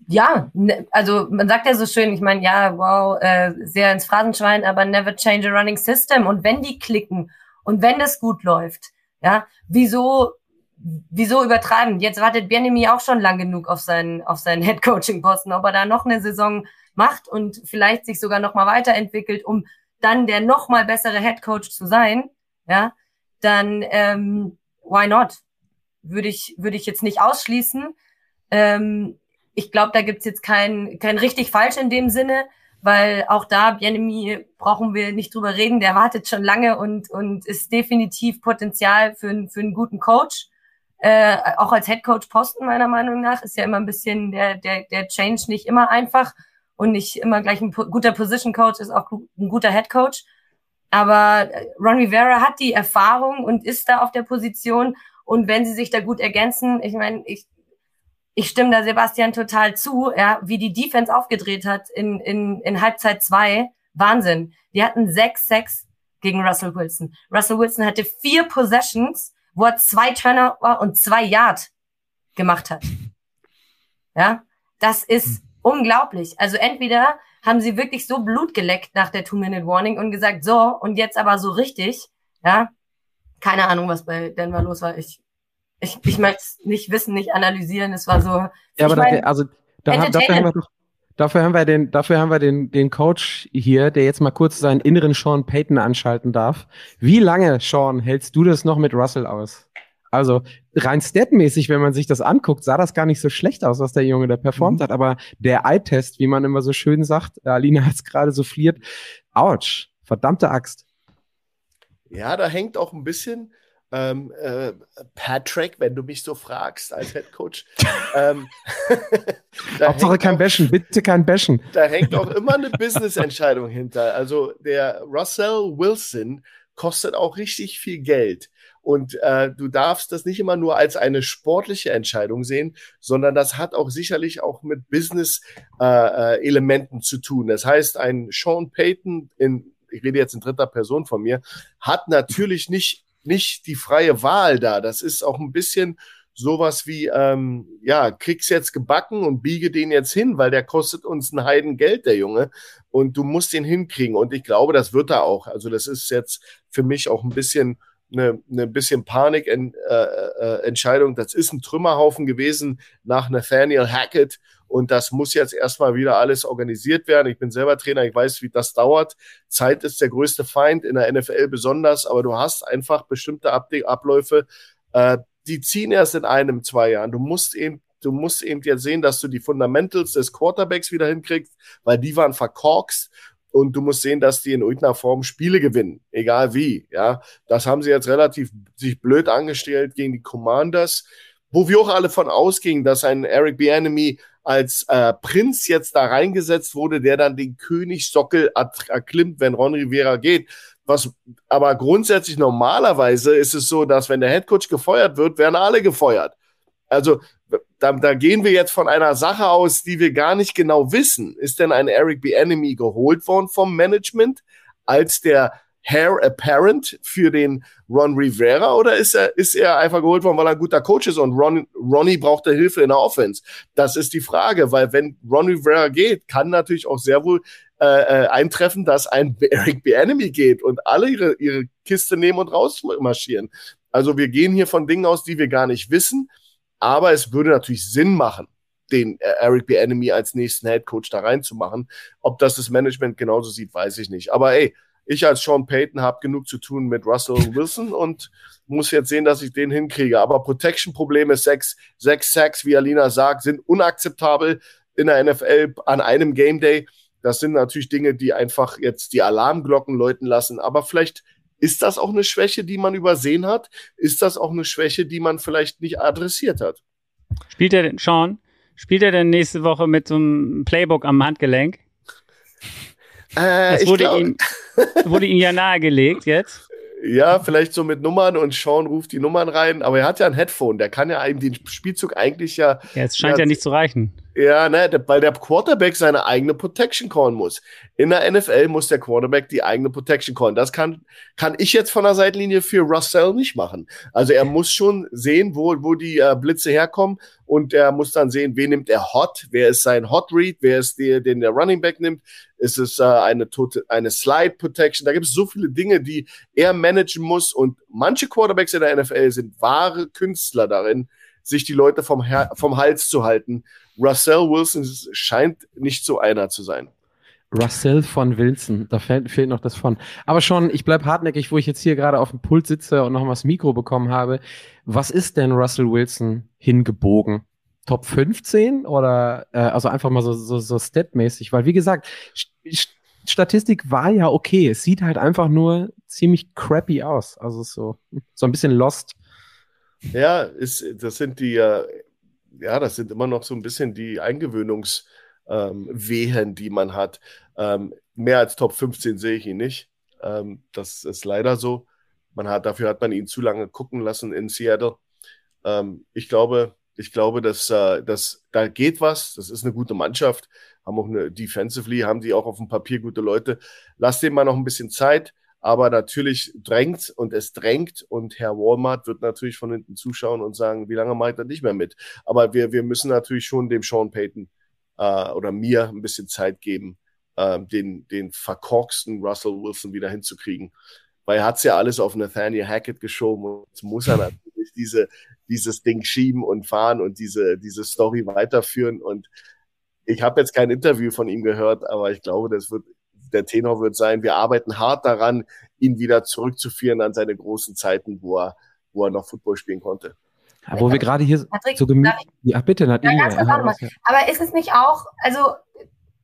Speaker 5: Ja, ne, also man sagt ja so schön, ich meine, ja, wow, äh, sehr ins Phrasenschwein, aber never change a running system. Und wenn die klicken und wenn das gut läuft, ja, wieso wieso übertreiben? Jetzt wartet Bienemi auch schon lang genug auf seinen, auf seinen Headcoaching-Posten, ob er da noch eine Saison macht und vielleicht sich sogar noch mal weiterentwickelt, um dann der noch mal bessere Headcoach zu sein, ja, dann ähm, why not? Würde ich, würde ich jetzt nicht ausschließen. Ähm, ich glaube, da gibt's jetzt kein, kein richtig falsch in dem Sinne, weil auch da, Bienemi, brauchen wir nicht drüber reden, der wartet schon lange und, und ist definitiv Potenzial für, für einen guten Coach äh, auch als Headcoach-Posten meiner Meinung nach ist ja immer ein bisschen der, der, der Change nicht immer einfach und nicht immer gleich ein guter Position-Coach ist auch ein guter Headcoach. Aber äh, Ron Rivera hat die Erfahrung und ist da auf der Position. Und wenn sie sich da gut ergänzen, ich meine, ich, ich stimme da Sebastian total zu, ja, wie die Defense aufgedreht hat in, in, in Halbzeit zwei Wahnsinn. Die hatten 6-6 gegen Russell Wilson. Russell Wilson hatte vier Possessions wo er zwei Turnover und zwei Yard gemacht hat. Ja, das ist hm. unglaublich. Also entweder haben sie wirklich so Blut geleckt nach der Two-Minute-Warning und gesagt, so, und jetzt aber so richtig, ja. Keine Ahnung, was bei Denver los war. Ich, ich, ich möchte es nicht wissen, nicht analysieren. Es war so.
Speaker 2: Ja, aber mein, da, also da, dafür haben wir doch dafür haben wir den, dafür haben wir den, den Coach hier, der jetzt mal kurz seinen inneren Sean Payton anschalten darf. Wie lange, Sean, hältst du das noch mit Russell aus? Also rein statmäßig, wenn man sich das anguckt, sah das gar nicht so schlecht aus, was der Junge da performt mhm. hat. Aber der Eye-Test, wie man immer so schön sagt, Alina hat es gerade so fliert, ouch, verdammte Axt.
Speaker 4: Ja, da hängt auch ein bisschen ähm, äh, Patrick, wenn du mich so fragst als Head Coach. ähm,
Speaker 2: Hauptsache kein Bashen, bitte kein Bashen.
Speaker 4: Da hängt auch immer eine Business-Entscheidung hinter. Also der Russell Wilson kostet auch richtig viel Geld. Und äh, du darfst das nicht immer nur als eine sportliche Entscheidung sehen, sondern das hat auch sicherlich auch mit Business-Elementen äh, äh zu tun. Das heißt, ein Sean Payton in ich rede jetzt in dritter Person von mir, hat natürlich nicht, nicht die freie Wahl da. Das ist auch ein bisschen sowas wie, ähm, ja, krieg's jetzt gebacken und biege den jetzt hin, weil der kostet uns ein Heidengeld, der Junge. Und du musst den hinkriegen. Und ich glaube, das wird er auch. Also das ist jetzt für mich auch ein bisschen eine, eine bisschen Panik-Entscheidung. Äh, äh, das ist ein Trümmerhaufen gewesen nach Nathaniel Hackett. Und das muss jetzt erstmal wieder alles organisiert werden. Ich bin selber Trainer, ich weiß, wie das dauert. Zeit ist der größte Feind in der NFL besonders, aber du hast einfach bestimmte Abläufe, äh, die ziehen erst in einem, zwei Jahren. Du musst eben du musst eben jetzt sehen, dass du die Fundamentals des Quarterbacks wieder hinkriegst, weil die waren verkorkst und du musst sehen, dass die in irgendeiner Form Spiele gewinnen, egal wie. Ja, das haben sie jetzt relativ sich blöd angestellt gegen die Commanders, wo wir auch alle von ausgingen, dass ein Eric Bieniemy als äh, Prinz jetzt da reingesetzt wurde, der dann den Königssockel erklimmt, wenn Ron Rivera geht. Was aber grundsätzlich normalerweise ist es so, dass wenn der Headcoach gefeuert wird, werden alle gefeuert. Also da, da gehen wir jetzt von einer Sache aus, die wir gar nicht genau wissen. Ist denn ein Eric B. Enemy geholt worden vom Management als der Hair Apparent für den Ron Rivera oder ist er, ist er einfach geholt worden, weil er ein guter Coach ist und Ron, Ronnie braucht da Hilfe in der Offense? Das ist die Frage, weil wenn Ron Rivera geht, kann natürlich auch sehr wohl äh, äh eintreffen, dass ein Eric B. Enemy geht und alle ihre, ihre Kiste nehmen und rausmarschieren. Also wir gehen hier von Dingen aus, die wir gar nicht wissen. Aber es würde natürlich Sinn machen, den äh, Eric B. Enemy als nächsten Head Coach da reinzumachen. Ob das das Management genauso sieht, weiß ich nicht. Aber ey, ich als Sean Payton habe genug zu tun mit Russell Wilson und muss jetzt sehen, dass ich den hinkriege. Aber Protection-Probleme, sechs, sechs Sacks, wie Alina sagt, sind unakzeptabel in der NFL an einem Game Day. Das sind natürlich Dinge, die einfach jetzt die Alarmglocken läuten lassen. Aber vielleicht ist das auch eine Schwäche, die man übersehen hat? Ist das auch eine Schwäche, die man vielleicht nicht adressiert hat?
Speaker 6: Spielt er denn, Sean, spielt er denn nächste Woche mit so einem Playbook am Handgelenk? Äh, das wurde, glaub... ihm, wurde ihm ja nahegelegt jetzt.
Speaker 4: Ja, vielleicht so mit Nummern und Sean ruft die Nummern rein, aber er hat ja ein Headphone, der kann ja einem den Spielzug eigentlich ja.
Speaker 6: Ja, es scheint ja, ja nicht zu reichen.
Speaker 4: Ja, ne, weil der Quarterback seine eigene Protection callen muss. In der NFL muss der Quarterback die eigene Protection callen. Das kann, kann ich jetzt von der Seitenlinie für Russell nicht machen. Also er muss schon sehen, wo, wo die äh, Blitze herkommen und er muss dann sehen, wen nimmt er hot, wer ist sein Hot Read, wer ist der, den der Running Back nimmt. Ist es äh, eine, tote, eine Slide Protection? Da gibt es so viele Dinge, die er managen muss und manche Quarterbacks in der NFL sind wahre Künstler darin, sich die Leute vom, Her vom Hals zu halten Russell Wilson scheint nicht so einer zu sein.
Speaker 2: Russell von Wilson, da fehlt, fehlt noch das von. Aber schon, ich bleib hartnäckig, wo ich jetzt hier gerade auf dem Pult sitze und noch mal das Mikro bekommen habe. Was ist denn Russell Wilson hingebogen? Top 15 oder äh, also einfach mal so, so, so statmäßig? Weil wie gesagt, St Statistik war ja okay. Es sieht halt einfach nur ziemlich crappy aus. Also so, so ein bisschen lost.
Speaker 4: Ja, ist, das sind die ja, das sind immer noch so ein bisschen die Eingewöhnungswehen, ähm, die man hat. Ähm, mehr als Top 15 sehe ich ihn nicht. Ähm, das ist leider so. Man hat, dafür hat man ihn zu lange gucken lassen in Seattle. Ähm, ich glaube, ich glaube, dass, äh, dass da geht was. Das ist eine gute Mannschaft. Haben auch eine defensively, haben die auch auf dem Papier gute Leute. Lass dem mal noch ein bisschen Zeit. Aber natürlich drängt und es drängt und Herr Walmart wird natürlich von hinten zuschauen und sagen, wie lange macht er nicht mehr mit? Aber wir, wir müssen natürlich schon dem Sean Payton äh, oder mir ein bisschen Zeit geben, äh, den, den verkorksten Russell Wilson wieder hinzukriegen. Weil er hat's ja alles auf Nathaniel Hackett geschoben und jetzt muss er natürlich diese, dieses Ding schieben und fahren und diese, diese Story weiterführen und ich habe jetzt kein Interview von ihm gehört, aber ich glaube, das wird, der Tenor wird sein, wir arbeiten hart daran, ihn wieder zurückzuführen an seine großen Zeiten, wo er, wo er noch Football spielen konnte.
Speaker 2: Ja, wo wir gerade hier Patrick, so gemütlich. Ja, bitte, Nadine. Ja,
Speaker 5: ja, aber ist es nicht auch, also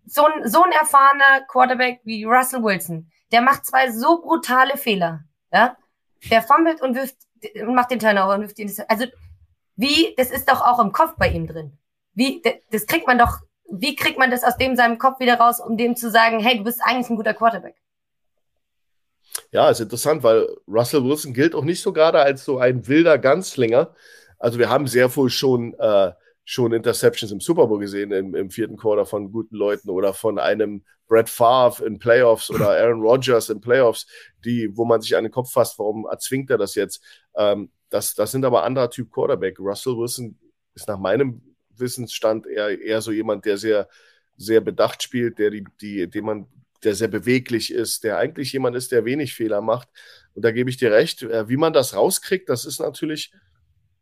Speaker 5: so ein, so ein erfahrener Quarterback wie Russell Wilson, der macht zwei so brutale Fehler, ja? Der fummelt und wirft und macht den Turnover und wirft ihn. Also wie, das ist doch auch im Kopf bei ihm drin. Wie, das kriegt man doch, wie kriegt man das aus dem seinem Kopf wieder raus, um dem zu sagen, hey, du bist eigentlich ein guter Quarterback?
Speaker 4: Ja, ist interessant, weil Russell Wilson gilt auch nicht so gerade als so ein wilder Ganzlinger. Also wir haben sehr wohl schon, äh, schon Interceptions im Super Bowl gesehen, im, im vierten Quarter von guten Leuten oder von einem Brett Favre in Playoffs oder Aaron Rodgers in Playoffs, die, wo man sich an den Kopf fasst, warum erzwingt er das jetzt? Ähm, das, das sind aber anderer Typ Quarterback. Russell Wilson ist nach meinem Wissensstand eher, eher so jemand, der sehr, sehr bedacht spielt, der die, die, dem man, der sehr beweglich ist, der eigentlich jemand ist, der wenig Fehler macht. Und da gebe ich dir recht. Äh, wie man das rauskriegt, das ist natürlich,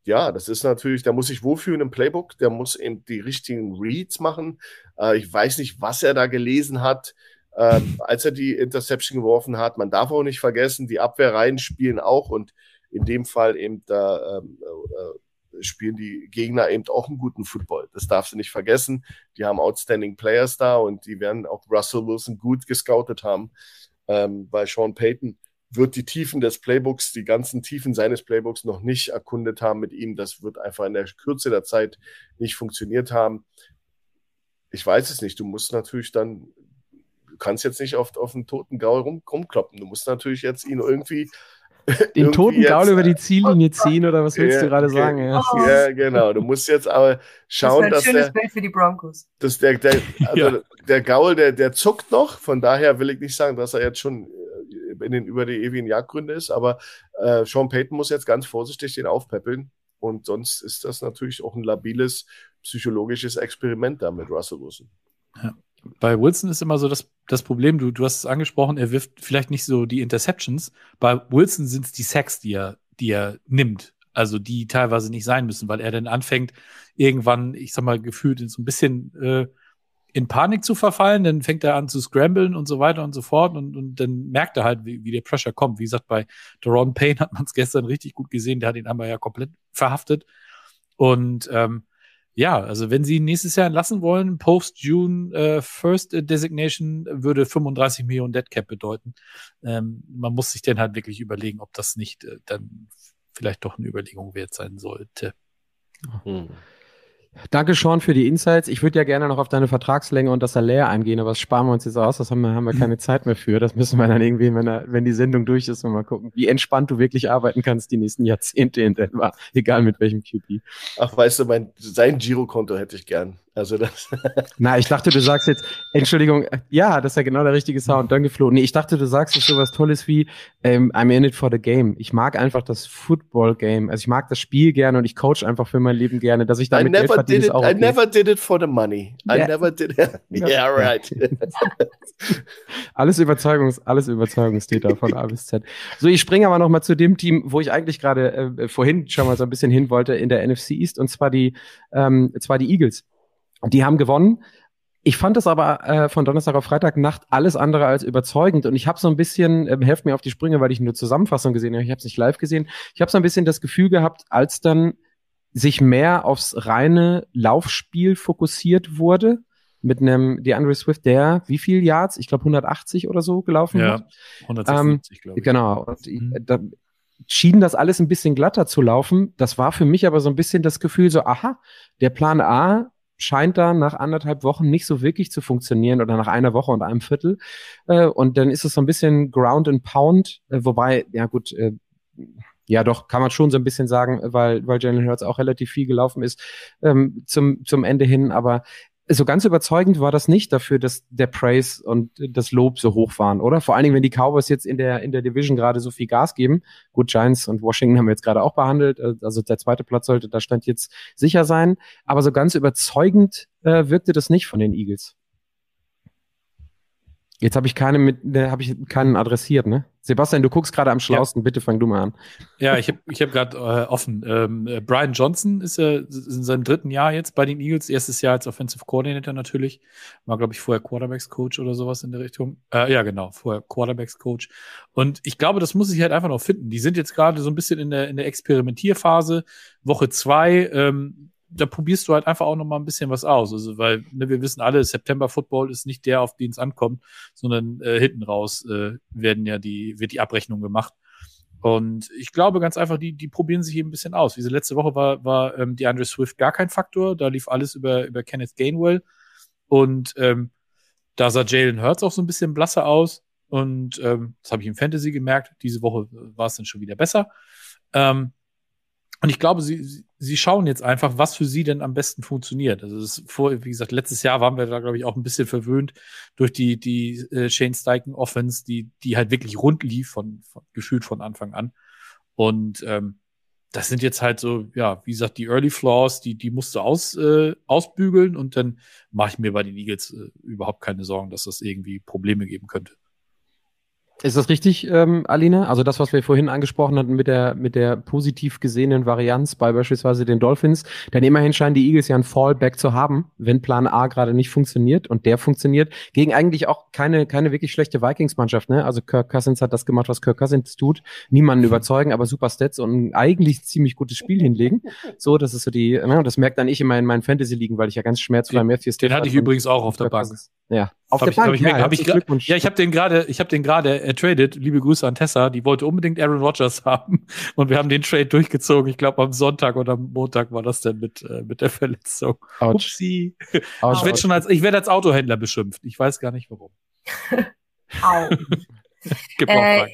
Speaker 4: ja, das ist natürlich, der muss sich wohlfühlen im Playbook, der muss eben die richtigen Reads machen. Äh, ich weiß nicht, was er da gelesen hat, äh, als er die Interception geworfen hat. Man darf auch nicht vergessen, die Abwehrreihen spielen auch und in dem Fall eben da ähm, äh, spielen die Gegner eben auch einen guten Football. Das darfst du nicht vergessen. Die haben outstanding Players da und die werden auch Russell Wilson gut gescoutet haben. Ähm, bei Sean Payton wird die Tiefen des Playbooks, die ganzen Tiefen seines Playbooks noch nicht erkundet haben mit ihm. Das wird einfach in der Kürze der Zeit nicht funktioniert haben. Ich weiß es nicht. Du musst natürlich dann, du kannst jetzt nicht auf, auf einen toten Gaul rum, rumkloppen. Du musst natürlich jetzt ihn irgendwie
Speaker 2: den toten Gaul über die Ziellinie ziehen oder was willst ja, du gerade okay. sagen?
Speaker 4: Ja. ja. genau. Du musst jetzt aber schauen, das dass der,
Speaker 5: Bild für die Broncos.
Speaker 4: Dass der, der, also ja. der Gaul, der, der zuckt noch. Von daher will ich nicht sagen, dass er jetzt schon äh, in den über die ewigen Jagdgründe ist, aber äh, Sean Payton muss jetzt ganz vorsichtig den aufpäppeln. Und sonst ist das natürlich auch ein labiles psychologisches Experiment da mit Russell Wilson.
Speaker 3: Ja bei Wilson ist immer so das, das Problem, du, du hast es angesprochen, er wirft vielleicht nicht so die Interceptions. Bei Wilson sind es die Sacks, die er, die er nimmt. Also die teilweise nicht sein müssen, weil er dann anfängt, irgendwann, ich sag mal, gefühlt so ein bisschen äh, in Panik zu verfallen, dann fängt er an zu scramblen und so weiter und so fort und, und dann merkt er halt, wie, wie der Pressure kommt. Wie gesagt, bei Deron Payne hat man es gestern richtig gut gesehen, der hat ihn einmal ja komplett verhaftet. Und ähm, ja, also wenn sie nächstes Jahr entlassen wollen, Post-June äh, First Designation würde 35 Millionen Dead Cap bedeuten. Ähm, man muss sich dann halt wirklich überlegen, ob das nicht äh, dann vielleicht doch eine Überlegung wert sein sollte.
Speaker 2: Hm. Danke, Sean, für die Insights. Ich würde ja gerne noch auf deine Vertragslänge und das Salär eingehen, aber das sparen wir uns jetzt aus. Das haben wir, haben wir keine Zeit mehr für. Das müssen wir dann irgendwie, wenn, er, wenn die Sendung durch ist, mal gucken, wie entspannt du wirklich arbeiten kannst die nächsten Jahrzehnte in Denver, egal mit welchem QP.
Speaker 4: Ach, weißt du, mein, sein Girokonto hätte ich gern. Also das.
Speaker 2: Na, ich dachte, du sagst jetzt, Entschuldigung, ja, das ist ja genau der richtige Sound, dann geflogen. Nee, ich dachte, du sagst jetzt sowas Tolles wie, ähm, I'm in it for the game. Ich mag einfach das Football-Game. Also ich mag das Spiel gerne und ich coach einfach für mein Leben gerne, dass ich damit
Speaker 4: I never Geld verdiene. Did it, okay. I never did it for the money. I yeah. never did it. Yeah, right.
Speaker 2: alles Überzeugungs, alles Überzeugungstäter von A bis Z. So, ich springe aber noch mal zu dem Team, wo ich eigentlich gerade äh, vorhin schon mal so ein bisschen hin wollte in der NFC East und zwar die, ähm, zwar die Eagles. Die haben gewonnen. Ich fand das aber äh, von Donnerstag auf Freitag Nacht alles andere als überzeugend und ich habe so ein bisschen, äh, helft mir auf die Sprünge, weil ich nur Zusammenfassung gesehen habe, ich habe es nicht live gesehen. Ich habe so ein bisschen das Gefühl gehabt, als dann sich mehr aufs reine Laufspiel fokussiert wurde mit einem DeAndre Swift, der wie viel Yards? Ich glaube 180 oder so gelaufen ja, hat. 176, ähm, glaube ich. Genau. Und mhm. da schien das alles ein bisschen glatter zu laufen. Das war für mich aber so ein bisschen das Gefühl so, aha, der Plan A scheint da nach anderthalb Wochen nicht so wirklich zu funktionieren oder nach einer Woche und einem Viertel. Äh, und dann ist es so ein bisschen Ground and Pound, äh, wobei, ja gut, äh, ja, doch, kann man schon so ein bisschen sagen, weil, weil Jalen Hurts auch relativ viel gelaufen ist ähm, zum, zum Ende hin. Aber so ganz überzeugend war das nicht dafür, dass der Praise und das Lob so hoch waren, oder? Vor allen Dingen, wenn die Cowboys jetzt in der, in der Division gerade so viel Gas geben. Gut, Giants und Washington haben wir jetzt gerade auch behandelt. Äh, also der zweite Platz sollte da stand jetzt sicher sein. Aber so ganz überzeugend äh, wirkte das nicht von den Eagles. Jetzt habe ich keine mit, ne, habe ich keinen adressiert, ne? Sebastian, du guckst gerade am schlausten, ja. bitte fang du mal an.
Speaker 3: Ja, ich habe ich hab gerade äh, offen. Ähm, äh, Brian Johnson ist ja in seinem dritten Jahr jetzt bei den Eagles, erstes Jahr als Offensive Coordinator natürlich. War, glaube ich, vorher Quarterbacks Coach oder sowas in der Richtung. Äh, ja, genau, vorher Quarterbacks Coach. Und ich glaube, das muss sich halt einfach noch finden. Die sind jetzt gerade so ein bisschen in der, in der Experimentierphase. Woche zwei, ähm, da probierst du halt einfach auch noch mal ein bisschen was aus. Also, weil ne, wir wissen alle, September Football ist nicht der, auf den es ankommt, sondern äh, hinten raus äh, werden ja die, wird die Abrechnung gemacht. Und ich glaube ganz einfach, die, die probieren sich eben ein bisschen aus. Diese letzte Woche war, war ähm, die Andre Swift gar kein Faktor. Da lief alles über, über Kenneth Gainwell. Und ähm, da sah Jalen Hurts auch so ein bisschen blasser aus. Und ähm, das habe ich im Fantasy gemerkt. Diese Woche war es dann schon wieder besser. Ähm, und ich glaube, sie, sie schauen jetzt einfach, was für sie denn am besten funktioniert. Also es ist vor, wie gesagt, letztes Jahr waren wir da, glaube ich, auch ein bisschen verwöhnt durch die, die äh, Shane Steichen Offense, die, die halt wirklich rund lief von, von gefühlt von Anfang an. Und ähm, das sind jetzt halt so, ja, wie gesagt, die Early Flaws, die, die musst du aus, äh, ausbügeln und dann mache ich mir bei den Eagles äh, überhaupt keine Sorgen, dass das irgendwie Probleme geben könnte.
Speaker 2: Ist das richtig, ähm, Alina? Also das, was wir vorhin angesprochen hatten mit der, mit der positiv gesehenen Varianz bei beispielsweise den Dolphins, denn immerhin scheinen die Eagles ja ein Fallback zu haben, wenn Plan A gerade nicht funktioniert und der funktioniert, gegen eigentlich auch keine, keine wirklich schlechte Vikings-Mannschaft, ne? Also Kirk Cousins hat das gemacht, was Kirk Cousins tut, niemanden überzeugen, aber super Stats und ein eigentlich ziemlich gutes Spiel hinlegen. So, das ist so die, ne? das merkt dann ich immer in meinen Fantasy-Ligen, weil ich ja ganz schmerzfrei
Speaker 3: Matthew Den hatte ich übrigens auch auf der Bank.
Speaker 2: Ja,
Speaker 3: auf hab der ich, Bank. Ich, ja, hab ich, ich ja, ich habe den gerade, ich habe den gerade ertradet. Liebe Grüße an Tessa, die wollte unbedingt Aaron Rodgers haben und wir haben den Trade durchgezogen. Ich glaube am Sonntag oder am Montag war das dann mit äh, mit der Verletzung. Ouch. Upsi. Ouch, ich werde schon als ich werde als Autohändler beschimpft. Ich weiß gar nicht warum.
Speaker 5: Au. äh,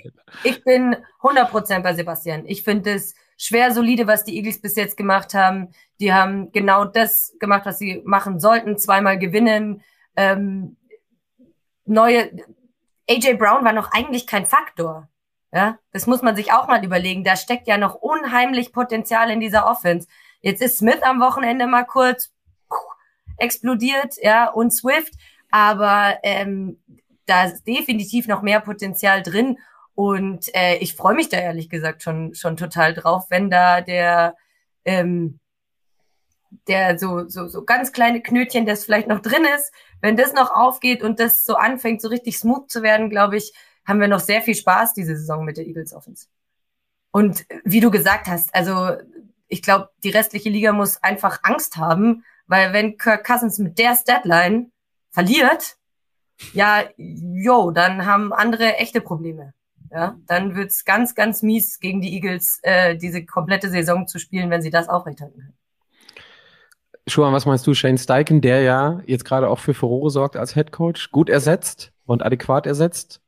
Speaker 5: ich bin 100% bei Sebastian. Ich finde es schwer solide, was die Eagles bis jetzt gemacht haben. Die haben genau das gemacht, was sie machen sollten. Zweimal gewinnen. Ähm, neue, AJ Brown war noch eigentlich kein Faktor. Ja, das muss man sich auch mal überlegen. Da steckt ja noch unheimlich Potenzial in dieser Offense. Jetzt ist Smith am Wochenende mal kurz explodiert, ja, und Swift, aber ähm, da ist definitiv noch mehr Potenzial drin. Und äh, ich freue mich da ehrlich gesagt schon, schon total drauf, wenn da der, ähm, der so, so, so ganz kleine Knötchen, das vielleicht noch drin ist, wenn das noch aufgeht und das so anfängt, so richtig smooth zu werden, glaube ich, haben wir noch sehr viel Spaß diese Saison mit der Eagles Offense. Und wie du gesagt hast, also ich glaube, die restliche Liga muss einfach Angst haben, weil wenn Kirk Cousins mit der Statline verliert, ja, jo, dann haben andere echte Probleme. Ja, dann wird's ganz, ganz mies gegen die Eagles, äh, diese komplette Saison zu spielen, wenn sie das aufrechterhalten können.
Speaker 2: Schuhan, was meinst du? Shane Steichen, der ja jetzt gerade auch für Furore sorgt als Head Coach, gut ersetzt und adäquat ersetzt?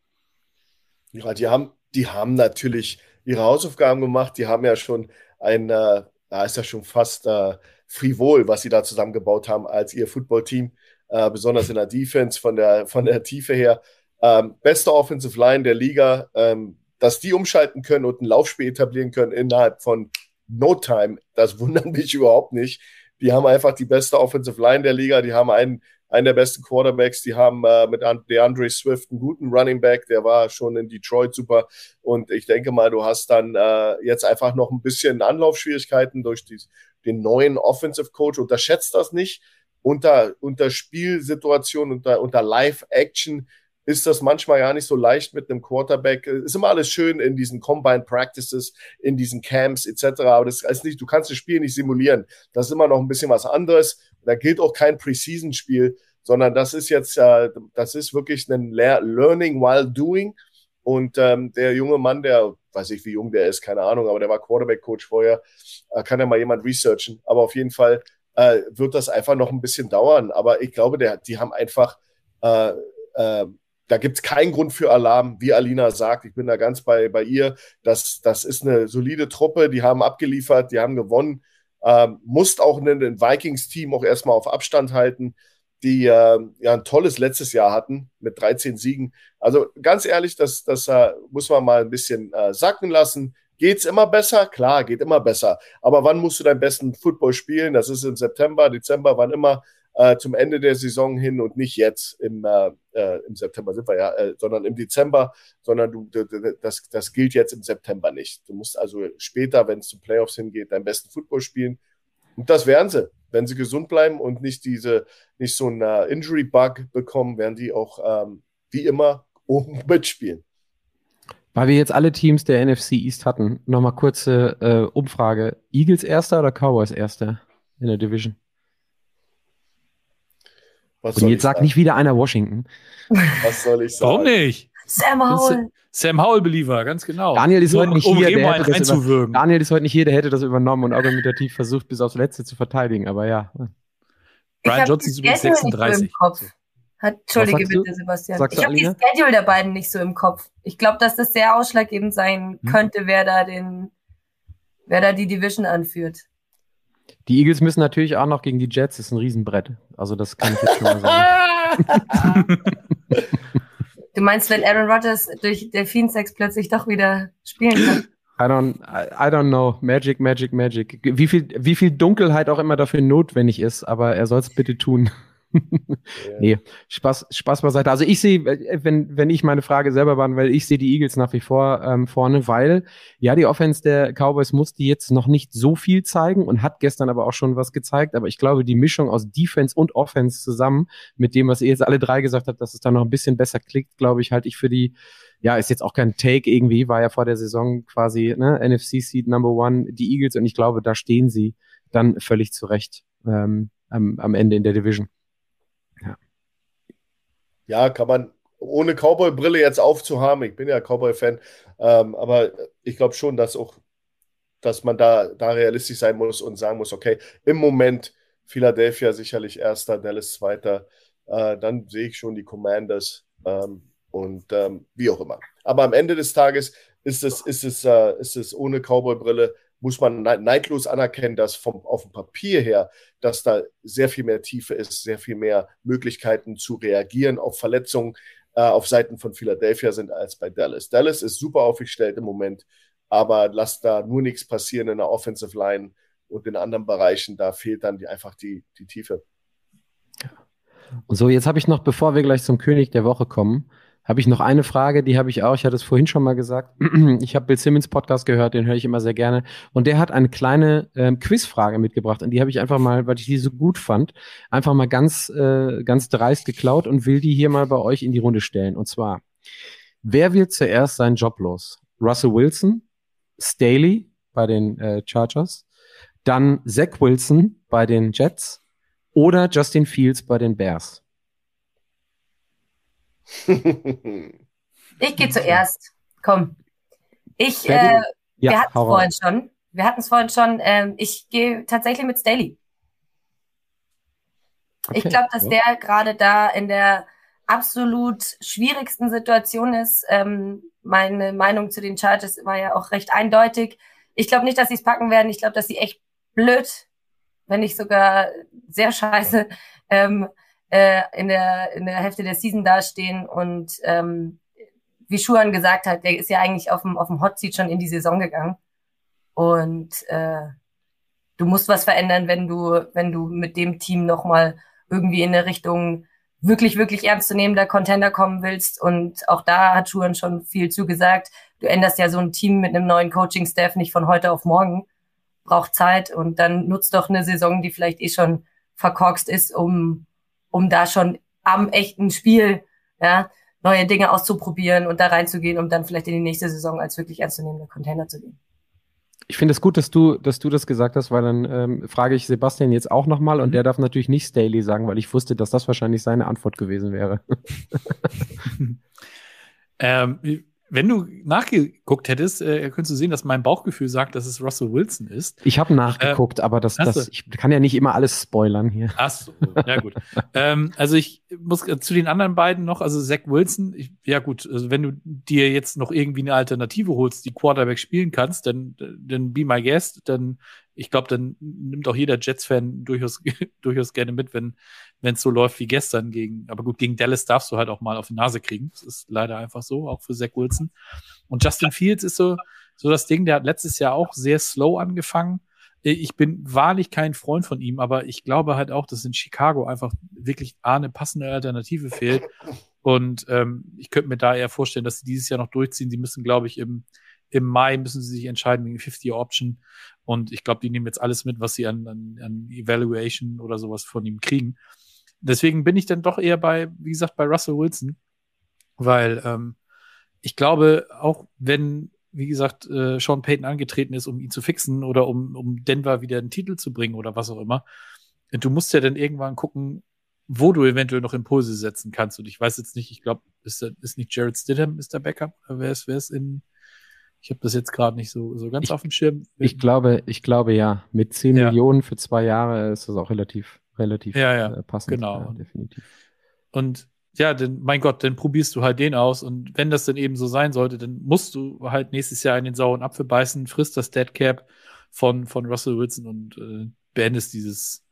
Speaker 4: Ja, die haben, die haben natürlich ihre Hausaufgaben gemacht. Die haben ja schon ein, äh, da ist ja schon fast äh, frivol, was sie da zusammengebaut haben als ihr Footballteam, äh, besonders in der Defense von der, von der Tiefe her. Ähm, beste Offensive Line der Liga, ähm, dass die umschalten können und ein Laufspiel etablieren können innerhalb von No Time, das wundert mich überhaupt nicht. Die haben einfach die beste Offensive Line der Liga. Die haben einen, einen der besten Quarterbacks. Die haben äh, mit DeAndre Swift einen guten Running Back. Der war schon in Detroit super. Und ich denke mal, du hast dann äh, jetzt einfach noch ein bisschen Anlaufschwierigkeiten durch die, den neuen Offensive Coach. Unterschätzt das nicht. Unter, unter Spielsituation, unter, unter Live-Action ist das manchmal gar nicht so leicht mit einem Quarterback. Ist immer alles schön in diesen Combine Practices, in diesen Camps etc. Aber das ist nicht, du kannst das Spiel nicht simulieren. Das ist immer noch ein bisschen was anderes. Da gilt auch kein Preseason-Spiel, sondern das ist jetzt, äh, das ist wirklich ein Learning while doing. Und ähm, der junge Mann, der weiß ich, wie jung der ist, keine Ahnung, aber der war Quarterback-Coach vorher, äh, kann ja mal jemand researchen. Aber auf jeden Fall äh, wird das einfach noch ein bisschen dauern. Aber ich glaube, der, die haben einfach äh, äh, da gibt es keinen Grund für Alarm, wie Alina sagt. Ich bin da ganz bei, bei ihr. Das, das ist eine solide Truppe, die haben abgeliefert, die haben gewonnen. Ähm, musst auch ein, ein Vikings-Team auch erstmal auf Abstand halten, die äh, ja ein tolles letztes Jahr hatten mit 13 Siegen. Also ganz ehrlich, das, das äh, muss man mal ein bisschen äh, sacken lassen. Geht's immer besser? Klar, geht immer besser. Aber wann musst du deinen besten Football spielen? Das ist im September, Dezember, wann immer. Äh, zum Ende der Saison hin und nicht jetzt im, äh, äh im September sind wir ja, äh, sondern im Dezember, sondern du, das, das gilt jetzt im September nicht. Du musst also später, wenn es zu Playoffs hingeht, deinen besten Football spielen. Und das werden sie. Wenn sie gesund bleiben und nicht diese, nicht so einen uh, Injury-Bug bekommen, werden die auch ähm, wie immer oben mitspielen.
Speaker 2: Weil wir jetzt alle Teams der NFC East hatten, nochmal kurze äh, Umfrage. Eagles erster oder Cowboys erster in der Division? Was Und jetzt sagt nicht wieder einer Washington.
Speaker 4: Was soll ich sagen?
Speaker 3: Warum nicht?
Speaker 5: Sam Howell.
Speaker 3: Sam Howell-Believer, ganz genau.
Speaker 2: Daniel ist heute nicht um hier. Der hätte das über, Daniel ist heute nicht hier, der hätte das übernommen und argumentativ versucht, bis aufs Letzte zu verteidigen, aber ja.
Speaker 5: Brian Johnson ist übrigens 36. Hat, Entschuldige bitte, Sebastian. Sagst ich habe die Schedule der beiden nicht so im Kopf. Ich glaube, dass das sehr ausschlaggebend sein hm. könnte, wer da den, wer da die Division anführt.
Speaker 2: Die Eagles müssen natürlich auch noch gegen die Jets, das ist ein Riesenbrett. Also das kann ich jetzt schon mal sagen.
Speaker 5: du meinst, wenn Aaron Rodgers durch Delfin-Sex plötzlich doch wieder spielen kann?
Speaker 2: I don't, I, don't know. Magic, Magic, Magic. Wie viel, wie viel Dunkelheit auch immer dafür notwendig ist, aber er soll es bitte tun nee, Spaß, Spaß beiseite. Also ich sehe, wenn, wenn ich meine Frage selber beantworte, weil ich sehe die Eagles nach wie vor ähm, vorne, weil ja, die Offense der Cowboys musste jetzt noch nicht so viel zeigen und hat gestern aber auch schon was gezeigt. Aber ich glaube, die Mischung aus Defense und Offense zusammen mit dem, was ihr jetzt alle drei gesagt habt, dass es dann noch ein bisschen besser klickt, glaube ich, halte ich für die, ja, ist jetzt auch kein Take irgendwie, war ja vor der Saison quasi ne, NFC Seed Number One, die Eagles und ich glaube, da stehen sie dann völlig zurecht ähm, am, am Ende in der Division
Speaker 4: ja, kann man ohne Cowboy-Brille jetzt aufzuhaben. Ich bin ja Cowboy-Fan, ähm, aber ich glaube schon, dass auch, dass man da, da realistisch sein muss und sagen muss, okay, im Moment Philadelphia sicherlich erster, Dallas zweiter, äh, dann sehe ich schon die Commanders ähm, und ähm, wie auch immer. Aber am Ende des Tages ist es, ist es, äh, ist es ohne Cowboy-Brille muss man neidlos anerkennen, dass vom, auf dem Papier her, dass da sehr viel mehr Tiefe ist, sehr viel mehr Möglichkeiten zu reagieren auf Verletzungen äh, auf Seiten von Philadelphia sind als bei Dallas. Dallas ist super aufgestellt im Moment, aber lasst da nur nichts passieren in der Offensive Line und in anderen Bereichen. Da fehlt dann die, einfach die, die Tiefe.
Speaker 2: Und so, jetzt habe ich noch, bevor wir gleich zum König der Woche kommen, habe ich noch eine Frage, die habe ich auch, ich hatte es vorhin schon mal gesagt. Ich habe Bill Simmons Podcast gehört, den höre ich immer sehr gerne. Und der hat eine kleine ähm, Quizfrage mitgebracht. Und die habe ich einfach mal, weil ich die so gut fand, einfach mal ganz, äh, ganz dreist geklaut und will die hier mal bei euch in die Runde stellen. Und zwar, wer wird zuerst seinen Job los? Russell Wilson, Staley bei den äh, Chargers, dann Zach Wilson bei den Jets oder Justin Fields bei den Bears?
Speaker 5: ich gehe zuerst. Komm. Ich, äh, ja, wir hatten es vorhin schon. Wir hatten es vorhin schon. Ähm, ich gehe tatsächlich mit Staley. Okay. Ich glaube, dass ja. der gerade da in der absolut schwierigsten Situation ist. Ähm, meine Meinung zu den Chargers war ja auch recht eindeutig. Ich glaube nicht, dass sie es packen werden. Ich glaube, dass sie echt blöd, wenn nicht sogar sehr scheiße, ähm, äh, in, der, in der Hälfte der Season dastehen. Und ähm, wie Schuhan gesagt hat, der ist ja eigentlich auf dem, auf dem Hot Seat schon in die Saison gegangen. Und äh, du musst was verändern, wenn du, wenn du mit dem Team nochmal irgendwie in der Richtung wirklich, wirklich ernstzunehmender Contender kommen willst. Und auch da hat Schuhan schon viel zugesagt. Du änderst ja so ein Team mit einem neuen Coaching-Staff nicht von heute auf morgen. Braucht Zeit und dann nutzt doch eine Saison, die vielleicht eh schon verkorkst ist, um, um da schon am echten Spiel ja, neue Dinge auszuprobieren und da reinzugehen, um dann vielleicht in die nächste Saison als wirklich ernstzunehmender Container zu gehen.
Speaker 2: Ich finde es gut, dass du, dass du das gesagt hast, weil dann ähm, frage ich Sebastian jetzt auch nochmal und mhm. der darf natürlich nicht Staley sagen, weil ich wusste, dass das wahrscheinlich seine Antwort gewesen wäre.
Speaker 3: ähm, wenn du nachgeguckt hättest, äh, könntest du sehen, dass mein Bauchgefühl sagt, dass es Russell Wilson ist.
Speaker 2: Ich habe nachgeguckt, äh, aber das, das, ich kann ja nicht immer alles spoilern hier.
Speaker 3: Ach so, ja gut. ähm, also ich muss äh, zu den anderen beiden noch, also Zach Wilson, ich, ja gut, also wenn du dir jetzt noch irgendwie eine Alternative holst, die Quarterback spielen kannst, dann, dann be my guest, dann ich glaube, dann nimmt auch jeder Jets-Fan durchaus, durchaus gerne mit, wenn wenn es so läuft wie gestern gegen, aber gut, gegen Dallas darfst du halt auch mal auf die Nase kriegen. Das ist leider einfach so, auch für Zach Wilson. Und Justin Fields ist so, so das Ding, der hat letztes Jahr auch sehr slow angefangen. ich bin wahrlich kein Freund von ihm, aber ich glaube halt auch, dass in Chicago einfach wirklich eine passende Alternative fehlt. Und ähm, ich könnte mir da eher vorstellen, dass sie dieses Jahr noch durchziehen. Sie müssen, glaube ich, im, im Mai müssen sie sich entscheiden wegen 50-Option. Und ich glaube, die nehmen jetzt alles mit, was sie an, an, an Evaluation oder sowas von ihm kriegen. Deswegen bin ich dann doch eher bei, wie gesagt, bei Russell Wilson. Weil ähm, ich glaube, auch wenn wie gesagt, äh, Sean Payton angetreten ist, um ihn zu fixen oder um, um Denver wieder einen Titel zu bringen oder was auch immer. Du musst ja dann irgendwann gucken, wo du eventuell noch Impulse setzen kannst. Und ich weiß jetzt nicht, ich glaube, ist, ist nicht Jared Stidham ist der Backup? Oder wer ist, wer ist in, ich habe das jetzt gerade nicht so, so ganz
Speaker 2: ich,
Speaker 3: auf dem Schirm.
Speaker 2: Ich glaube, ich glaube ja. Mit 10 ja. Millionen für zwei Jahre ist das auch relativ, relativ
Speaker 3: ja, ja,
Speaker 2: äh, passend.
Speaker 3: Genau.
Speaker 2: Ja, definitiv.
Speaker 3: Und ja, denn, mein Gott, dann probierst du halt den aus. Und wenn das dann eben so sein sollte, dann musst du halt nächstes Jahr in den sauren Apfel beißen, frisst das Dead Cap von, von Russell Wilson und äh, beendest dieses,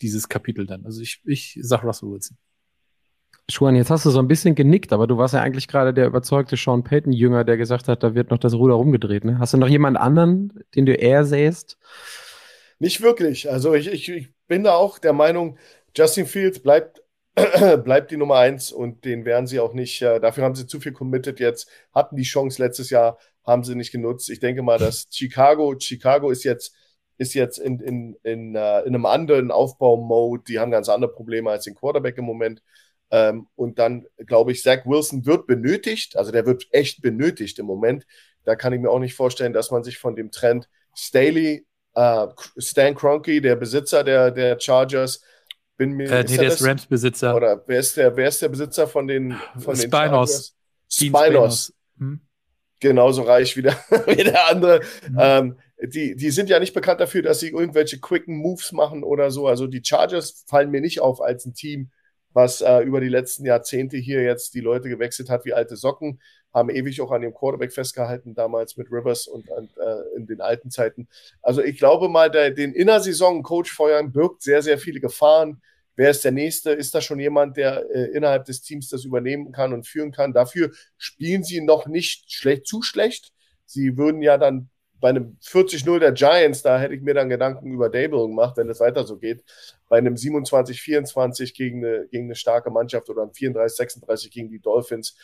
Speaker 3: dieses Kapitel dann. Also ich, ich sag Russell Wilson.
Speaker 2: Schuan, jetzt hast du so ein bisschen genickt, aber du warst ja eigentlich gerade der überzeugte Sean Payton-Jünger, der gesagt hat, da wird noch das Ruder rumgedreht. Ne? Hast du noch jemand anderen, den du eher sähst?
Speaker 4: Nicht wirklich. Also ich, ich, ich bin da auch der Meinung, Justin Fields bleibt bleibt die Nummer eins und den werden sie auch nicht, äh, dafür haben sie zu viel committed jetzt, hatten die Chance letztes Jahr, haben sie nicht genutzt. Ich denke mal, dass Chicago, Chicago ist jetzt, ist jetzt in, in, in, uh, in einem anderen Aufbau-Mode, die haben ganz andere Probleme als den Quarterback im Moment. Ähm, und dann glaube ich, Zach Wilson wird benötigt, also der wird echt benötigt im Moment. Da kann ich mir auch nicht vorstellen, dass man sich von dem Trend Staley, uh, Stan Kroenke, der Besitzer der, der Chargers,
Speaker 3: bin mir äh, nee, der ist Rams-Besitzer.
Speaker 4: Oder wer ist der, wer ist der Besitzer von den von
Speaker 3: Spinos.
Speaker 4: Den Spinos. Hm? Genauso reich wie der, wie der andere. Mhm. Ähm, die, die sind ja nicht bekannt dafür, dass sie irgendwelche quicken Moves machen oder so. Also die Chargers fallen mir nicht auf als ein Team, was äh, über die letzten Jahrzehnte hier jetzt die Leute gewechselt hat wie alte Socken, haben ewig auch an dem Quarterback festgehalten, damals mit Rivers und, und äh, in den alten Zeiten. Also ich glaube mal, der, den Innersaison-Coach feuern birgt sehr, sehr viele Gefahren. Wer ist der Nächste? Ist da schon jemand, der äh, innerhalb des Teams das übernehmen kann und führen kann? Dafür spielen sie noch nicht schlecht, zu schlecht. Sie würden ja dann bei einem 40-0 der Giants, da hätte ich mir dann Gedanken über Dable gemacht, wenn es weiter so geht. Bei einem 27-24 gegen eine, gegen eine starke Mannschaft oder ein 34-36 gegen die Dolphins,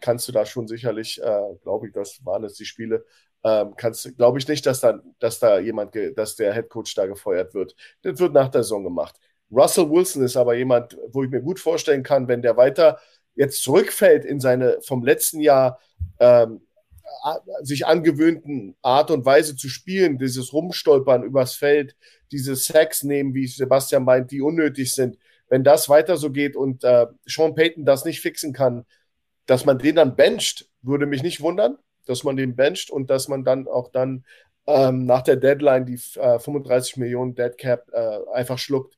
Speaker 4: kannst du da schon sicherlich, äh, glaube ich, das waren es die Spiele, ähm, kannst glaube ich nicht, dass da, dass da jemand, dass der Headcoach da gefeuert wird. Das wird nach der Saison gemacht. Russell Wilson ist aber jemand, wo ich mir gut vorstellen kann, wenn der weiter jetzt zurückfällt in seine vom letzten Jahr ähm, sich angewöhnten Art und Weise zu spielen, dieses Rumstolpern übers Feld, diese Sacks nehmen, wie Sebastian meint, die unnötig sind. Wenn das weiter so geht und äh, Sean Payton das nicht fixen kann, dass man den dann bencht, würde mich nicht wundern, dass man den bencht und dass man dann auch dann ähm, nach der Deadline die äh, 35 Millionen Dead Cap äh, einfach schluckt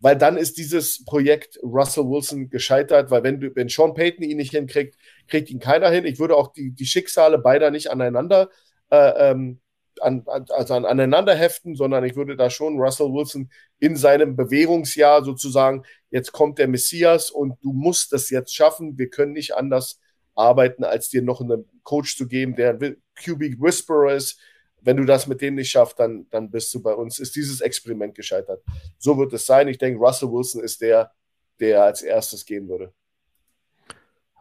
Speaker 4: weil dann ist dieses Projekt Russell Wilson gescheitert, weil wenn, du, wenn Sean Payton ihn nicht hinkriegt, kriegt ihn keiner hin. Ich würde auch die, die Schicksale beider nicht aneinander, äh, ähm, an, also an, aneinander heften, sondern ich würde da schon Russell Wilson in seinem Bewährungsjahr sozusagen, jetzt kommt der Messias und du musst das jetzt schaffen. Wir können nicht anders arbeiten, als dir noch einen Coach zu geben, der ein QB Whisperer ist, wenn du das mit denen nicht schaffst, dann, dann bist du bei uns, ist dieses Experiment gescheitert. So wird es sein. Ich denke, Russell Wilson ist der, der als erstes gehen würde.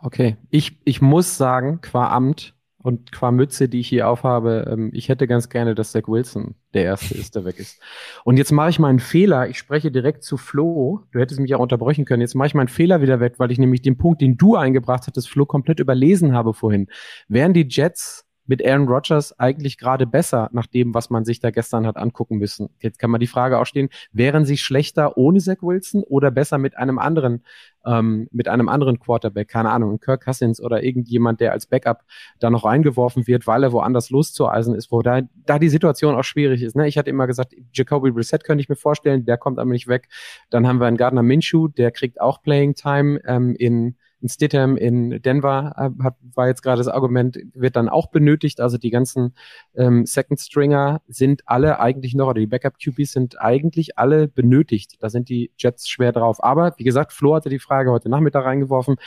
Speaker 2: Okay, ich, ich muss sagen, qua Amt und qua Mütze, die ich hier aufhabe, ähm, ich hätte ganz gerne, dass Zach Wilson der Erste ist, der weg ist. Und jetzt mache ich meinen Fehler. Ich spreche direkt zu Flo. Du hättest mich auch unterbrechen können. Jetzt mache ich meinen Fehler wieder weg, weil ich nämlich den Punkt, den du eingebracht hattest, Flo, komplett überlesen habe vorhin. Wären die Jets mit Aaron Rodgers eigentlich gerade besser, nach dem, was man sich da gestern hat angucken müssen. Jetzt kann man die Frage auch stehen, wären sie schlechter ohne Zach Wilson oder besser mit einem anderen, ähm, mit einem anderen Quarterback, keine Ahnung, Kirk Cousins oder irgendjemand, der als Backup da noch reingeworfen wird, weil er woanders loszueisen ist, wo da, da die Situation auch schwierig ist. Ne? Ich hatte immer gesagt, Jacoby Brissett könnte ich mir vorstellen, der kommt aber nicht weg. Dann haben wir einen Gardner Minshew, der kriegt auch Playing Time ähm, in in Stidham in Denver äh, hat, war jetzt gerade das Argument, wird dann auch benötigt. Also die ganzen ähm, Second Stringer sind alle eigentlich noch, oder die Backup QBs sind eigentlich alle benötigt. Da sind die Jets schwer drauf. Aber wie gesagt, Flo hatte die Frage heute Nachmittag reingeworfen.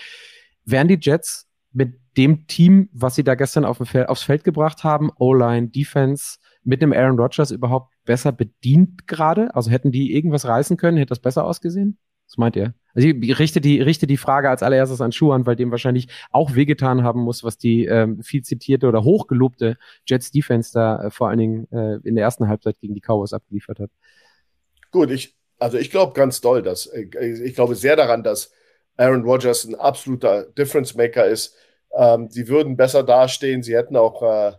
Speaker 2: Wären die Jets mit dem Team, was sie da gestern auf Feld, aufs Feld gebracht haben, O-Line, Defense, mit einem Aaron Rodgers überhaupt besser bedient gerade? Also hätten die irgendwas reißen können? Hätte das besser ausgesehen? Was meint ihr? Also ich richte die, richte die Frage als allererstes an Schuhan, weil dem wahrscheinlich auch wehgetan haben muss, was die ähm, viel zitierte oder hochgelobte Jets Defense da äh, vor allen Dingen äh, in der ersten Halbzeit gegen die Cowboys abgeliefert hat.
Speaker 4: Gut, ich, also ich glaube ganz doll, dass äh, ich glaube sehr daran, dass Aaron Rodgers ein absoluter Difference Maker ist. Ähm, sie würden besser dastehen, sie hätten auch äh,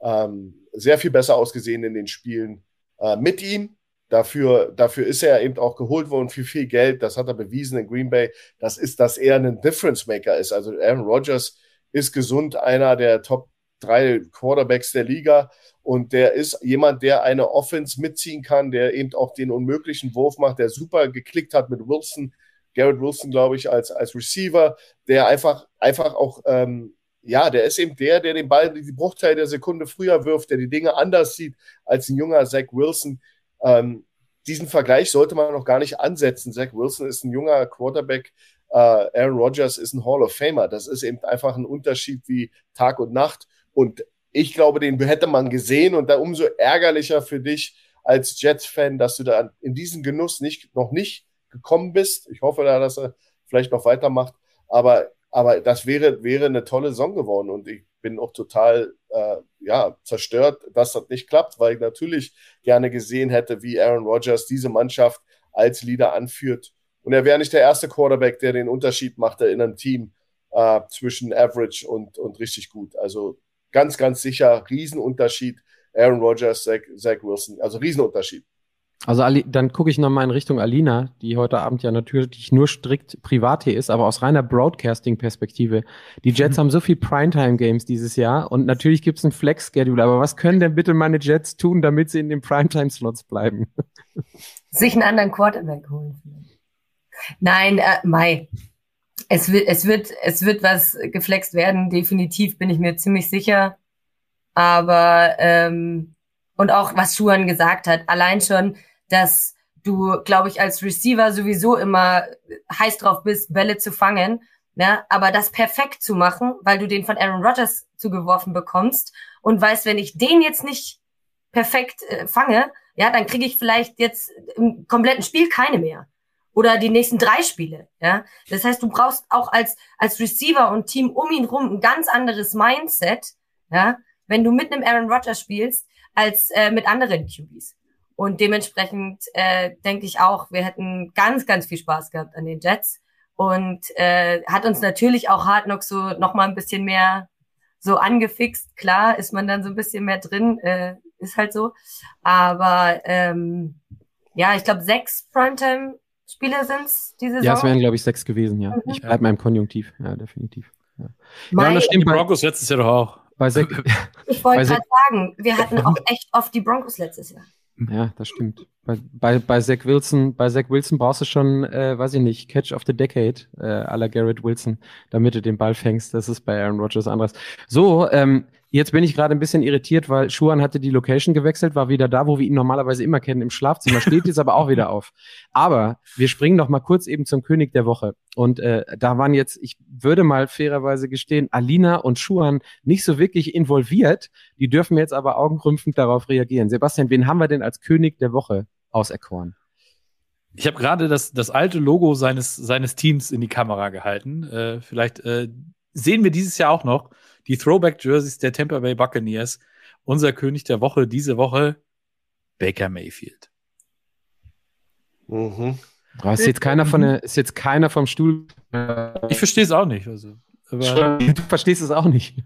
Speaker 4: ähm, sehr viel besser ausgesehen in den Spielen äh, mit ihm. Dafür, dafür ist er eben auch geholt worden für viel Geld. Das hat er bewiesen in Green Bay. Das ist, dass er ein Difference Maker ist. Also Aaron Rodgers ist gesund, einer der Top drei Quarterbacks der Liga. Und der ist jemand, der eine Offense mitziehen kann, der eben auch den unmöglichen Wurf macht, der super geklickt hat mit Wilson, Garrett Wilson, glaube ich, als, als Receiver, der einfach, einfach auch, ähm, ja, der ist eben der, der den Ball die Bruchteil der Sekunde früher wirft, der die Dinge anders sieht als ein junger Zach Wilson. Ähm, diesen Vergleich sollte man noch gar nicht ansetzen. Zach Wilson ist ein junger Quarterback, äh, Aaron Rodgers ist ein Hall of Famer. Das ist eben einfach ein Unterschied wie Tag und Nacht. Und ich glaube, den hätte man gesehen und da umso ärgerlicher für dich als Jets-Fan, dass du da in diesen Genuss nicht, noch nicht gekommen bist. Ich hoffe da, dass er vielleicht noch weitermacht. Aber, aber das wäre, wäre eine tolle Saison geworden und ich bin auch total äh, ja, zerstört, dass das nicht klappt, weil ich natürlich gerne gesehen hätte, wie Aaron Rodgers diese Mannschaft als Leader anführt. Und er wäre nicht der erste Quarterback, der den Unterschied machte in einem Team äh, zwischen Average und, und richtig gut. Also ganz, ganz sicher Riesenunterschied. Aaron Rodgers, Zach, Zach Wilson, also Riesenunterschied.
Speaker 2: Also Ali, dann gucke ich nochmal in Richtung Alina, die heute Abend ja natürlich nur strikt privat hier ist, aber aus reiner Broadcasting-Perspektive. Die Jets mhm. haben so viel Primetime-Games dieses Jahr und natürlich gibt es ein Flex-Schedule, aber was können denn bitte meine Jets tun, damit sie in den Primetime-Slots bleiben?
Speaker 5: Sich einen anderen Quarterback holen. Nein, äh, Mai. Es wird, es wird, es wird was geflext werden, definitiv, bin ich mir ziemlich sicher. Aber ähm, und auch was Schuhan gesagt hat, allein schon, dass du, glaube ich, als Receiver sowieso immer heiß drauf bist, Bälle zu fangen. Ne? Aber das perfekt zu machen, weil du den von Aaron Rodgers zugeworfen bekommst und weißt, wenn ich den jetzt nicht perfekt äh, fange, ja, dann kriege ich vielleicht jetzt im kompletten Spiel keine mehr. Oder die nächsten drei Spiele. Ja? Das heißt, du brauchst auch als, als Receiver und Team um ihn rum ein ganz anderes Mindset, ja, wenn du mit einem Aaron Rodgers spielst, als äh, mit anderen QBs. Und dementsprechend äh, denke ich auch, wir hätten ganz, ganz viel Spaß gehabt an den Jets. Und äh, hat uns natürlich auch Hard Knock so noch mal ein bisschen mehr so angefixt. Klar ist man dann so ein bisschen mehr drin, äh, ist halt so. Aber ähm, ja, ich glaube, sechs Primetime-Spiele sind's diese Saison.
Speaker 2: Ja, es wären, glaube ich, sechs gewesen, ja. Mhm. Ich bleibe mal im Konjunktiv, ja, definitiv. Ja,
Speaker 3: ja das stimmt. Die Broncos letztes Jahr doch auch.
Speaker 5: Ich wollte gerade sagen, wir hatten auch echt oft die Broncos letztes Jahr.
Speaker 2: Ja, das stimmt. Bei, bei, bei Zach Wilson, bei Zach Wilson brauchst du schon, äh, weiß ich nicht, Catch of the Decade, äh, à la Garrett Wilson, damit du den Ball fängst. Das ist bei Aaron Rodgers anderes. So, ähm, Jetzt bin ich gerade ein bisschen irritiert, weil Schuan hatte die Location gewechselt, war wieder da, wo wir ihn normalerweise immer kennen, im Schlafzimmer, steht jetzt aber auch wieder auf. Aber wir springen noch mal kurz eben zum König der Woche. Und äh, da waren jetzt, ich würde mal fairerweise gestehen, Alina und Schuan nicht so wirklich involviert. Die dürfen jetzt aber augenrümpfend darauf reagieren. Sebastian, wen haben wir denn als König der Woche auserkoren?
Speaker 3: Ich habe gerade das, das alte Logo seines, seines Teams in die Kamera gehalten. Äh, vielleicht äh, sehen wir dieses Jahr auch noch die Throwback-Jerseys der Tampa Bay Buccaneers. Unser König der Woche diese Woche, Baker Mayfield.
Speaker 2: Mhm. Oh, ist jetzt keiner von der, ist jetzt keiner vom Stuhl.
Speaker 3: Ich verstehe es auch nicht. Also,
Speaker 2: aber du verstehst es auch nicht.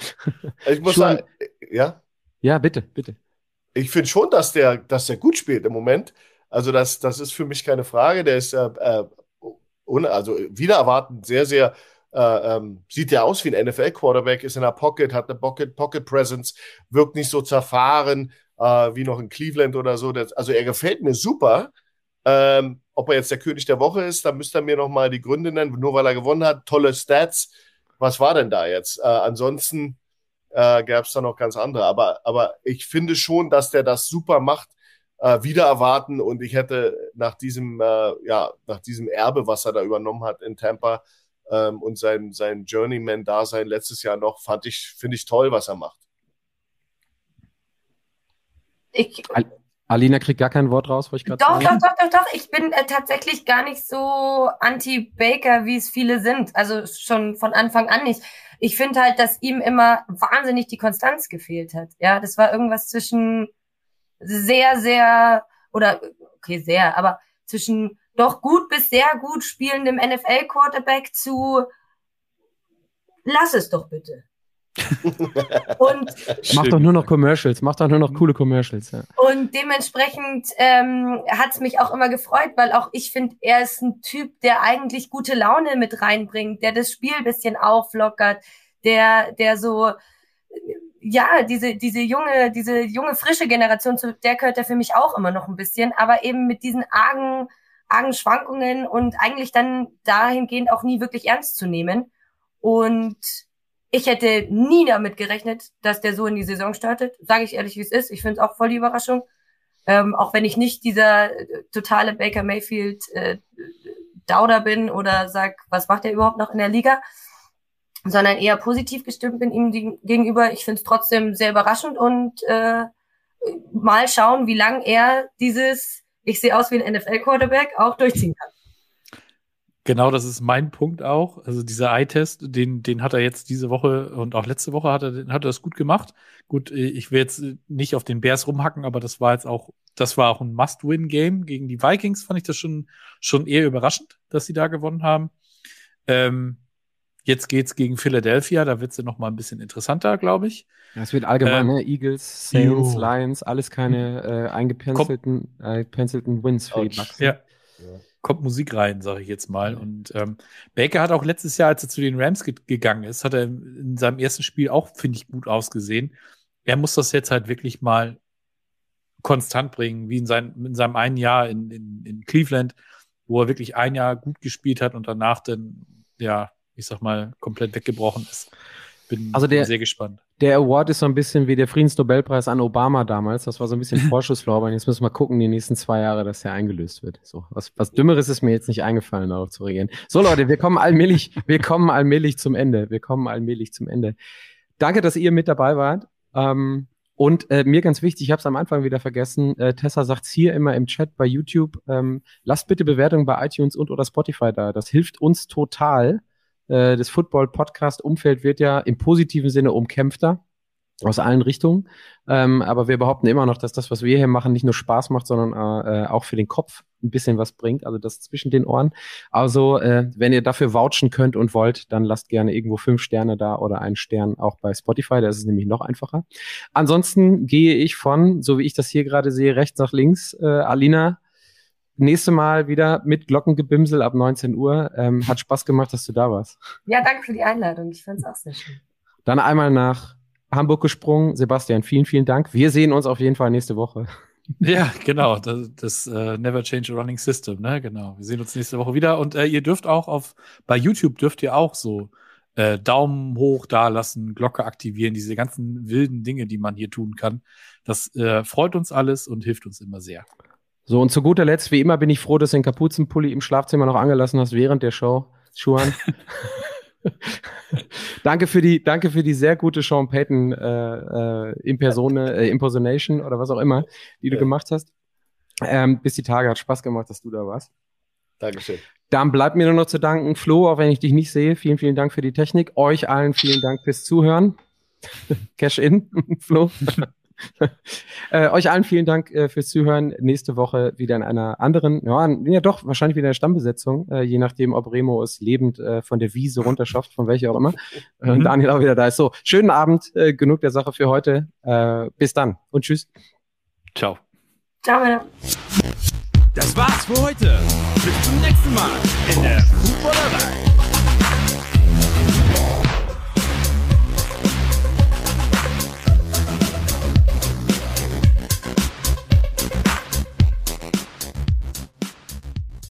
Speaker 4: ich muss sagen, ja?
Speaker 2: Ja, bitte, bitte.
Speaker 4: Ich finde schon, dass der, dass der gut spielt im Moment. Also, das, das ist für mich keine Frage. Der ist äh, äh, also wieder erwarten sehr, sehr äh, ähm, sieht ja aus wie ein NFL-Quarterback, ist in der Pocket, hat eine Pocket, Pocket Presence, wirkt nicht so zerfahren äh, wie noch in Cleveland oder so. Das, also er gefällt mir super. Ähm, ob er jetzt der König der Woche ist, da müsste er mir noch mal die Gründe nennen, nur weil er gewonnen hat. Tolle Stats. Was war denn da jetzt? Äh, ansonsten äh, gab es da noch ganz andere. Aber, aber ich finde schon, dass der das super macht, äh, wieder erwarten. Und ich hätte nach diesem, äh, ja, nach diesem Erbe, was er da übernommen hat in Tampa, ähm, und sein, sein Journeyman-Dasein letztes Jahr noch, fand ich, finde ich toll, was er macht.
Speaker 2: ich, Alina kriegt gar kein Wort raus, wo ich gerade
Speaker 5: Doch, doch, doch, doch, doch. Ich bin äh, tatsächlich gar nicht so anti-Baker, wie es viele sind. Also schon von Anfang an nicht. Ich finde halt, dass ihm immer wahnsinnig die Konstanz gefehlt hat. Ja, das war irgendwas zwischen sehr, sehr, oder, okay, sehr, aber zwischen doch gut bis sehr gut spielendem NFL-Quarterback zu lass es doch bitte
Speaker 2: und mach doch nur noch Commercials, mach doch nur noch coole Commercials. Ja.
Speaker 5: Und dementsprechend ähm, hat es mich auch immer gefreut, weil auch ich finde, er ist ein Typ, der eigentlich gute Laune mit reinbringt, der das Spiel ein bisschen auflockert, der, der so ja, diese, diese junge, diese junge, frische Generation, zu der gehört er für mich auch immer noch ein bisschen, aber eben mit diesen argen, argen Schwankungen und eigentlich dann dahingehend auch nie wirklich ernst zu nehmen. Und ich hätte nie damit gerechnet, dass der so in die Saison startet. Sage ich ehrlich, wie es ist. Ich finde es auch voll die Überraschung. Ähm, auch wenn ich nicht dieser äh, totale Baker Mayfield äh, Dauder bin oder sag, was macht er überhaupt noch in der Liga, sondern eher positiv gestimmt bin ihm gegenüber. Ich finde es trotzdem sehr überraschend und äh, mal schauen, wie lang er dieses, ich sehe aus wie ein NFL-Quarterback, auch durchziehen kann.
Speaker 3: Genau, das ist mein Punkt auch. Also dieser Eye-Test, den, den hat er jetzt diese Woche und auch letzte Woche hat er, hat er das gut gemacht. Gut, äh, ich will jetzt nicht auf den Bears rumhacken, aber das war jetzt auch, das war auch ein Must-Win-Game gegen die Vikings. Fand ich das schon, schon eher überraschend, dass sie da gewonnen haben. Ähm, jetzt geht's gegen Philadelphia, da wird's ja noch mal ein bisschen interessanter, glaube ich.
Speaker 2: Ja, es wird allgemein, ähm, ne? Eagles, Saints, jo. Lions, alles keine äh, eingepenselten äh, Wins für die Bucks.
Speaker 3: Ja. ja kommt Musik rein, sage ich jetzt mal. Und ähm, Baker hat auch letztes Jahr, als er zu den Rams ge gegangen ist, hat er in seinem ersten Spiel auch, finde ich, gut ausgesehen. Er muss das jetzt halt wirklich mal konstant bringen, wie in, sein, in seinem einen Jahr in, in, in Cleveland, wo er wirklich ein Jahr gut gespielt hat und danach dann, ja, ich sag mal, komplett weggebrochen ist. Bin
Speaker 2: also der,
Speaker 3: sehr gespannt.
Speaker 2: Der Award ist so ein bisschen wie der Friedensnobelpreis an Obama damals. Das war so ein bisschen Vorschusslorbein. Jetzt müssen wir gucken, die nächsten zwei Jahre, dass der eingelöst wird. So, was, was Dümmeres ist mir jetzt nicht eingefallen, darauf zu reagieren. So, Leute, wir kommen allmählich, wir kommen allmählich zum Ende. Wir kommen allmählich zum Ende. Danke, dass ihr mit dabei wart. Ähm, und äh, mir ganz wichtig, ich habe es am Anfang wieder vergessen, äh, Tessa sagt's hier immer im Chat bei YouTube, ähm, lasst bitte Bewertungen bei iTunes und oder Spotify da. Das hilft uns total. Äh, das Football-Podcast-Umfeld wird ja im positiven Sinne umkämpfter aus allen Richtungen. Ähm, aber wir behaupten immer noch, dass das, was wir hier machen, nicht nur Spaß macht, sondern äh, auch für den Kopf ein bisschen was bringt. Also das zwischen den Ohren. Also, äh, wenn ihr dafür vouchen könnt und wollt, dann lasst gerne irgendwo fünf Sterne da oder einen Stern auch bei Spotify. Da ist es nämlich noch einfacher. Ansonsten gehe ich von, so wie ich das hier gerade sehe, rechts nach links. Äh, Alina, nächste Mal wieder mit Glockengebimsel ab 19 Uhr. Ähm, hat Spaß gemacht, dass du da warst.
Speaker 5: Ja, danke für die Einladung. Ich fand es auch sehr schön.
Speaker 2: Dann einmal nach Hamburg gesprungen. Sebastian, vielen, vielen Dank. Wir sehen uns auf jeden Fall nächste Woche.
Speaker 3: Ja, genau. Das, das uh, Never Change a Running System, ne? Genau. Wir sehen uns nächste Woche wieder. Und äh, ihr dürft auch auf, bei YouTube dürft ihr auch so äh, Daumen hoch da lassen, Glocke aktivieren, diese ganzen wilden Dinge, die man hier tun kann. Das äh, freut uns alles und hilft uns immer sehr.
Speaker 2: So, und zu guter Letzt, wie immer bin ich froh, dass du den Kapuzenpulli im Schlafzimmer noch angelassen hast während der Show. Schuhan. danke für die, danke für die sehr gute Sean Payton äh, äh, Impersone, äh, Impersonation oder was auch immer, die du ja. gemacht hast. Ähm, bis die Tage hat Spaß gemacht, dass du da warst.
Speaker 4: Dankeschön.
Speaker 2: Dann bleibt mir nur noch zu danken, Flo, auch wenn ich dich nicht sehe. Vielen, vielen Dank für die Technik. Euch allen vielen Dank fürs Zuhören. Cash in, Flo. Äh, euch allen vielen Dank äh, fürs Zuhören. Nächste Woche wieder in einer anderen, ja, ja doch, wahrscheinlich wieder eine Stammbesetzung, äh, je nachdem, ob Remo es lebend äh, von der Wiese runterschafft, von welcher auch immer. Äh, und mhm. Daniel auch wieder da ist. So, schönen Abend, äh, genug der Sache für heute. bis dann und tschüss.
Speaker 3: Ciao.
Speaker 5: Ciao.
Speaker 1: Das war's für heute. Bis zum nächsten Mal in der Fußballerei.